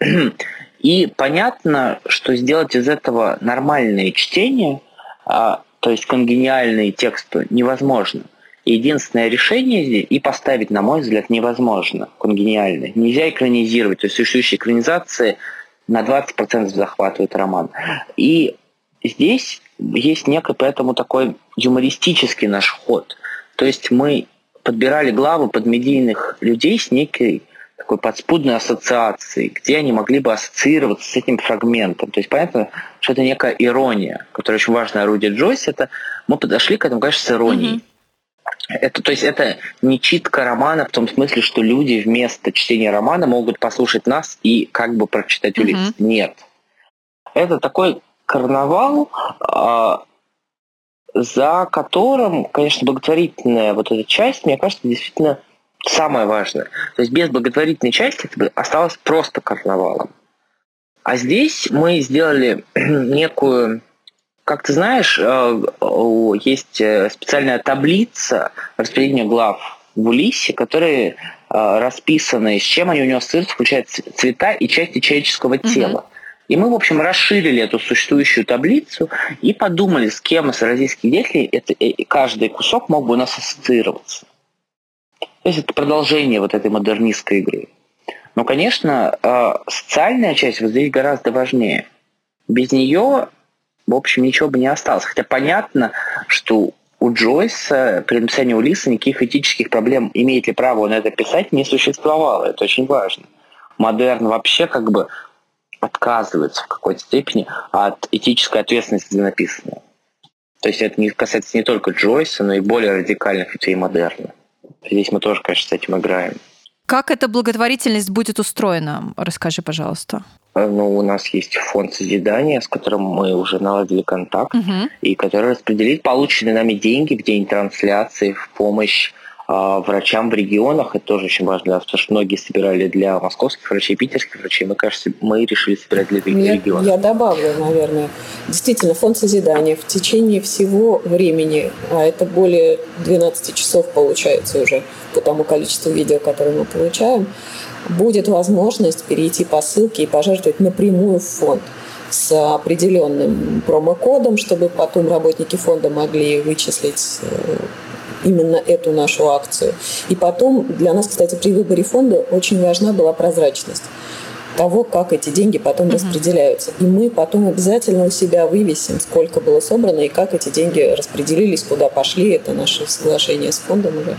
Speaker 1: И понятно, что сделать из этого нормальное чтение, а, то есть конгениальные тексты, невозможно. Единственное решение здесь, и поставить, на мой взгляд, невозможно, конгениальное. Нельзя экранизировать, то есть существующие экранизации на 20% захватывают роман. И здесь есть некий поэтому такой юмористический наш ход. То есть мы подбирали главы под медийных людей с некой такой подспудной ассоциацией, где они могли бы ассоциироваться с этим фрагментом. То есть понятно, что это некая ирония, которая очень важное орудие Джойс. Это мы подошли к этому, конечно, с иронией. Mm-hmm. Это, то есть это не читка романа в том смысле, что люди вместо чтения романа могут послушать нас и как бы прочитать улиц. Mm-hmm. Нет. Это такой карнавал, а, за которым, конечно, благотворительная вот эта часть, мне кажется, действительно самое важное. То есть без благотворительной части это бы осталось просто карнавалом. А здесь мы сделали некую, как ты знаешь, э, есть э, специальная таблица распределения глав в Улисе, которые э, расписаны, с чем они у него ассоциируются, включая цвета и части человеческого тела. И мы, в общем, расширили эту существующую таблицу и подумали, с кем из российских деятелей это, каждый кусок мог бы у нас ассоциироваться. То есть это продолжение вот этой модернистской игры. Но, конечно, э, социальная часть вот здесь гораздо важнее. Без нее, в общем, ничего бы не осталось. Хотя понятно, что у Джойса при написании Улиса никаких этических проблем, имеет ли право он это писать, не существовало. Это очень важно. Модерн вообще как бы отказывается в какой-то степени от этической ответственности за написанное. То есть это не касается не только Джойса, но и более радикальных ветвей модерна. Здесь мы тоже, конечно, с этим играем.
Speaker 2: Как эта благотворительность будет устроена? Расскажи, пожалуйста.
Speaker 1: Э, ну, у нас есть фонд созидания, с которым мы уже наладили контакт, угу. и который распределит полученные нами деньги в день трансляции в помощь врачам в регионах. Это тоже очень важно, потому что многие собирали для московских врачей, питерских врачей. Мы, кажется, мы решили собирать для других
Speaker 3: я,
Speaker 1: регионов.
Speaker 3: Я добавлю, наверное. Действительно, фонд созидания в течение всего времени, а это более 12 часов получается уже по тому количеству видео, которые мы получаем, будет возможность перейти по ссылке и пожертвовать напрямую в фонд с определенным промокодом, чтобы потом работники фонда могли вычислить э, именно эту нашу акцию. И потом для нас, кстати, при выборе фонда очень важна была прозрачность того, как эти деньги потом mm-hmm. распределяются. И мы потом обязательно у себя вывесим, сколько было собрано и как эти деньги распределились, куда пошли. Это наше соглашение с фондом уже.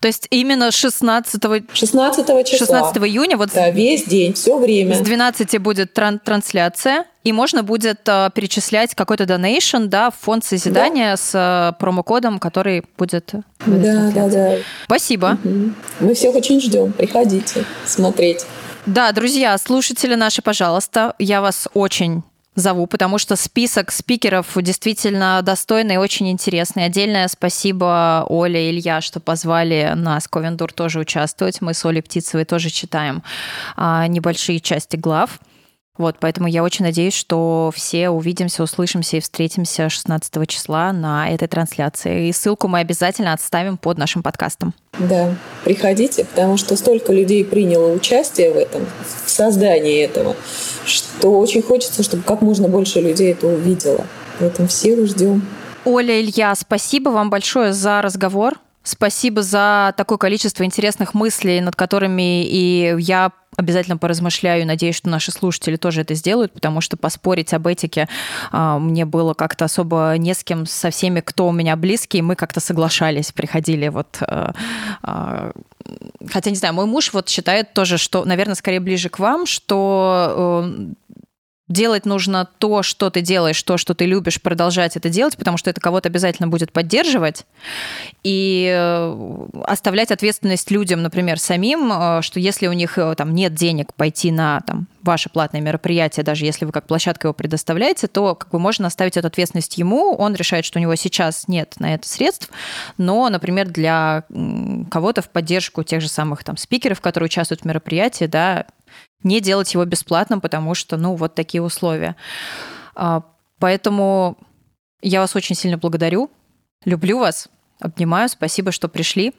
Speaker 2: То есть именно 16,
Speaker 3: 16 числа.
Speaker 2: 16 июня вот
Speaker 3: да, весь день, все время.
Speaker 2: С 12 будет тран- трансляция, и можно будет э, перечислять какой-то донейшн да, в фонд созидания да. с э, промокодом, который будет
Speaker 3: Да, да, да.
Speaker 2: Спасибо.
Speaker 3: Угу. Мы всех очень ждем. Приходите смотреть.
Speaker 2: Да, друзья, слушатели наши, пожалуйста, я вас очень зову, потому что список спикеров действительно достойный и очень интересный. Отдельное спасибо Оле и Илья, что позвали нас, Ковендур, тоже участвовать. Мы с Олей Птицевой тоже читаем а, небольшие части глав. Вот, поэтому я очень надеюсь, что все увидимся, услышимся и встретимся 16 числа на этой трансляции. И ссылку мы обязательно отставим под нашим подкастом.
Speaker 3: Да, приходите, потому что столько людей приняло участие в этом, в создании этого, что очень хочется, чтобы как можно больше людей это увидело. Поэтому всех ждем.
Speaker 2: Оля, Илья, спасибо вам большое за разговор. Спасибо за такое количество интересных мыслей, над которыми и я обязательно поразмышляю. Надеюсь, что наши слушатели тоже это сделают, потому что поспорить об этике а, мне было как-то особо не с кем, со всеми, кто у меня близкий. Мы как-то соглашались, приходили вот... А, а, хотя, не знаю, мой муж вот считает тоже, что, наверное, скорее ближе к вам, что э, делать нужно то, что ты делаешь, то, что ты любишь, продолжать это делать, потому что это кого-то обязательно будет поддерживать. И э, оставлять ответственность людям, например, самим, э, что если у них э, там нет денег пойти на там, ваше платное мероприятие, даже если вы как площадка его предоставляете, то как бы можно оставить эту ответственность ему. Он решает, что у него сейчас нет на это средств, но, например, для кого-то в поддержку тех же самых там спикеров, которые участвуют в мероприятии, да, не делать его бесплатным, потому что, ну, вот такие условия. А, поэтому я вас очень сильно благодарю, люблю вас, обнимаю, спасибо, что пришли.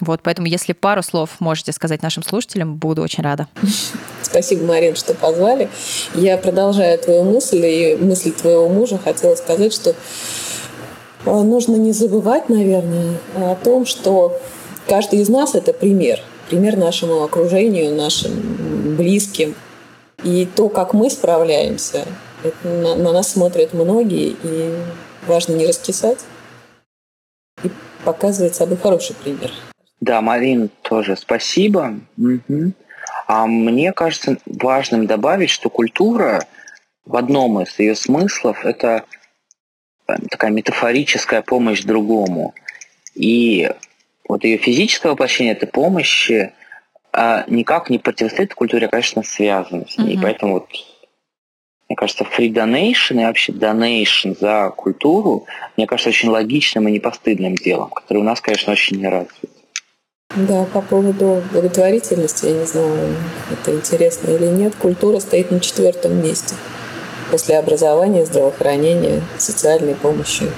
Speaker 2: Вот, поэтому, если пару слов можете сказать нашим слушателям, буду очень рада.
Speaker 3: Спасибо, Марин, что позвали. Я продолжаю твою мысль и мысль твоего мужа. Хотела сказать, что а, нужно не забывать, наверное, о том, что каждый из нас – это пример – пример нашему окружению, нашим близким. И то, как мы справляемся, это на, на нас смотрят многие, и важно не раскисать и показывать собой хороший пример.
Speaker 1: Да, Марин, тоже спасибо. Угу. А мне кажется важным добавить, что культура в одном из ее смыслов это э, такая метафорическая помощь другому. И вот ее физическое воплощение этой помощи а, никак не противостоит культуре, а, конечно, связано с ней. Mm-hmm. Поэтому вот, мне кажется, free donation и вообще donation за культуру, мне кажется, очень логичным и непостыдным делом, который у нас, конечно, очень не развит.
Speaker 3: Да, по поводу благотворительности, я не знаю, это интересно или нет, культура стоит на четвертом месте после образования, здравоохранения, социальной помощи.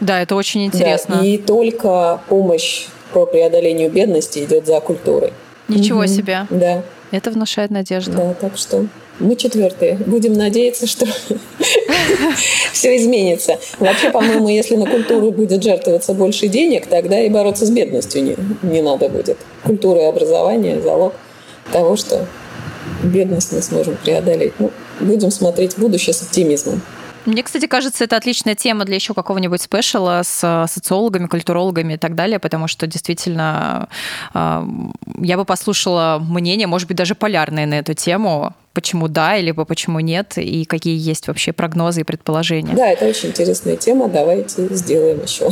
Speaker 2: Да, это очень интересно.
Speaker 3: Да, и только помощь по преодолению бедности идет за культурой.
Speaker 2: Ничего угу. себе.
Speaker 3: Да.
Speaker 2: Это внушает надежду.
Speaker 3: Да, так что Мы четвертые. Будем надеяться, что все изменится. Вообще, по-моему, если на культуру будет жертвоваться больше денег, тогда и бороться с бедностью не, не надо будет. Культура и образование – залог того, что бедность мы сможем преодолеть. Ну, будем смотреть в будущее с оптимизмом.
Speaker 2: Мне, кстати, кажется, это отличная тема для еще какого-нибудь спешала с э, социологами, культурологами и так далее, потому что действительно э, я бы послушала мнение, может быть, даже полярное на эту тему, почему да, или почему нет, и какие есть вообще прогнозы и предположения.
Speaker 3: Да, это очень интересная тема, давайте сделаем еще.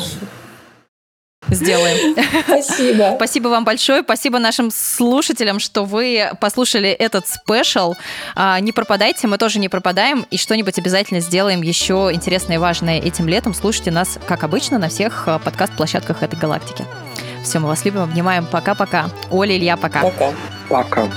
Speaker 2: Сделаем.
Speaker 3: Спасибо.
Speaker 2: Спасибо вам большое. Спасибо нашим слушателям, что вы послушали этот спешл. А, не пропадайте, мы тоже не пропадаем. И что-нибудь обязательно сделаем еще интересное и важное этим летом. Слушайте нас, как обычно, на всех а, подкаст-площадках этой галактики. Все, мы вас любим, обнимаем. Пока-пока. Оля, Илья, пока.
Speaker 3: Пока.
Speaker 1: Пока.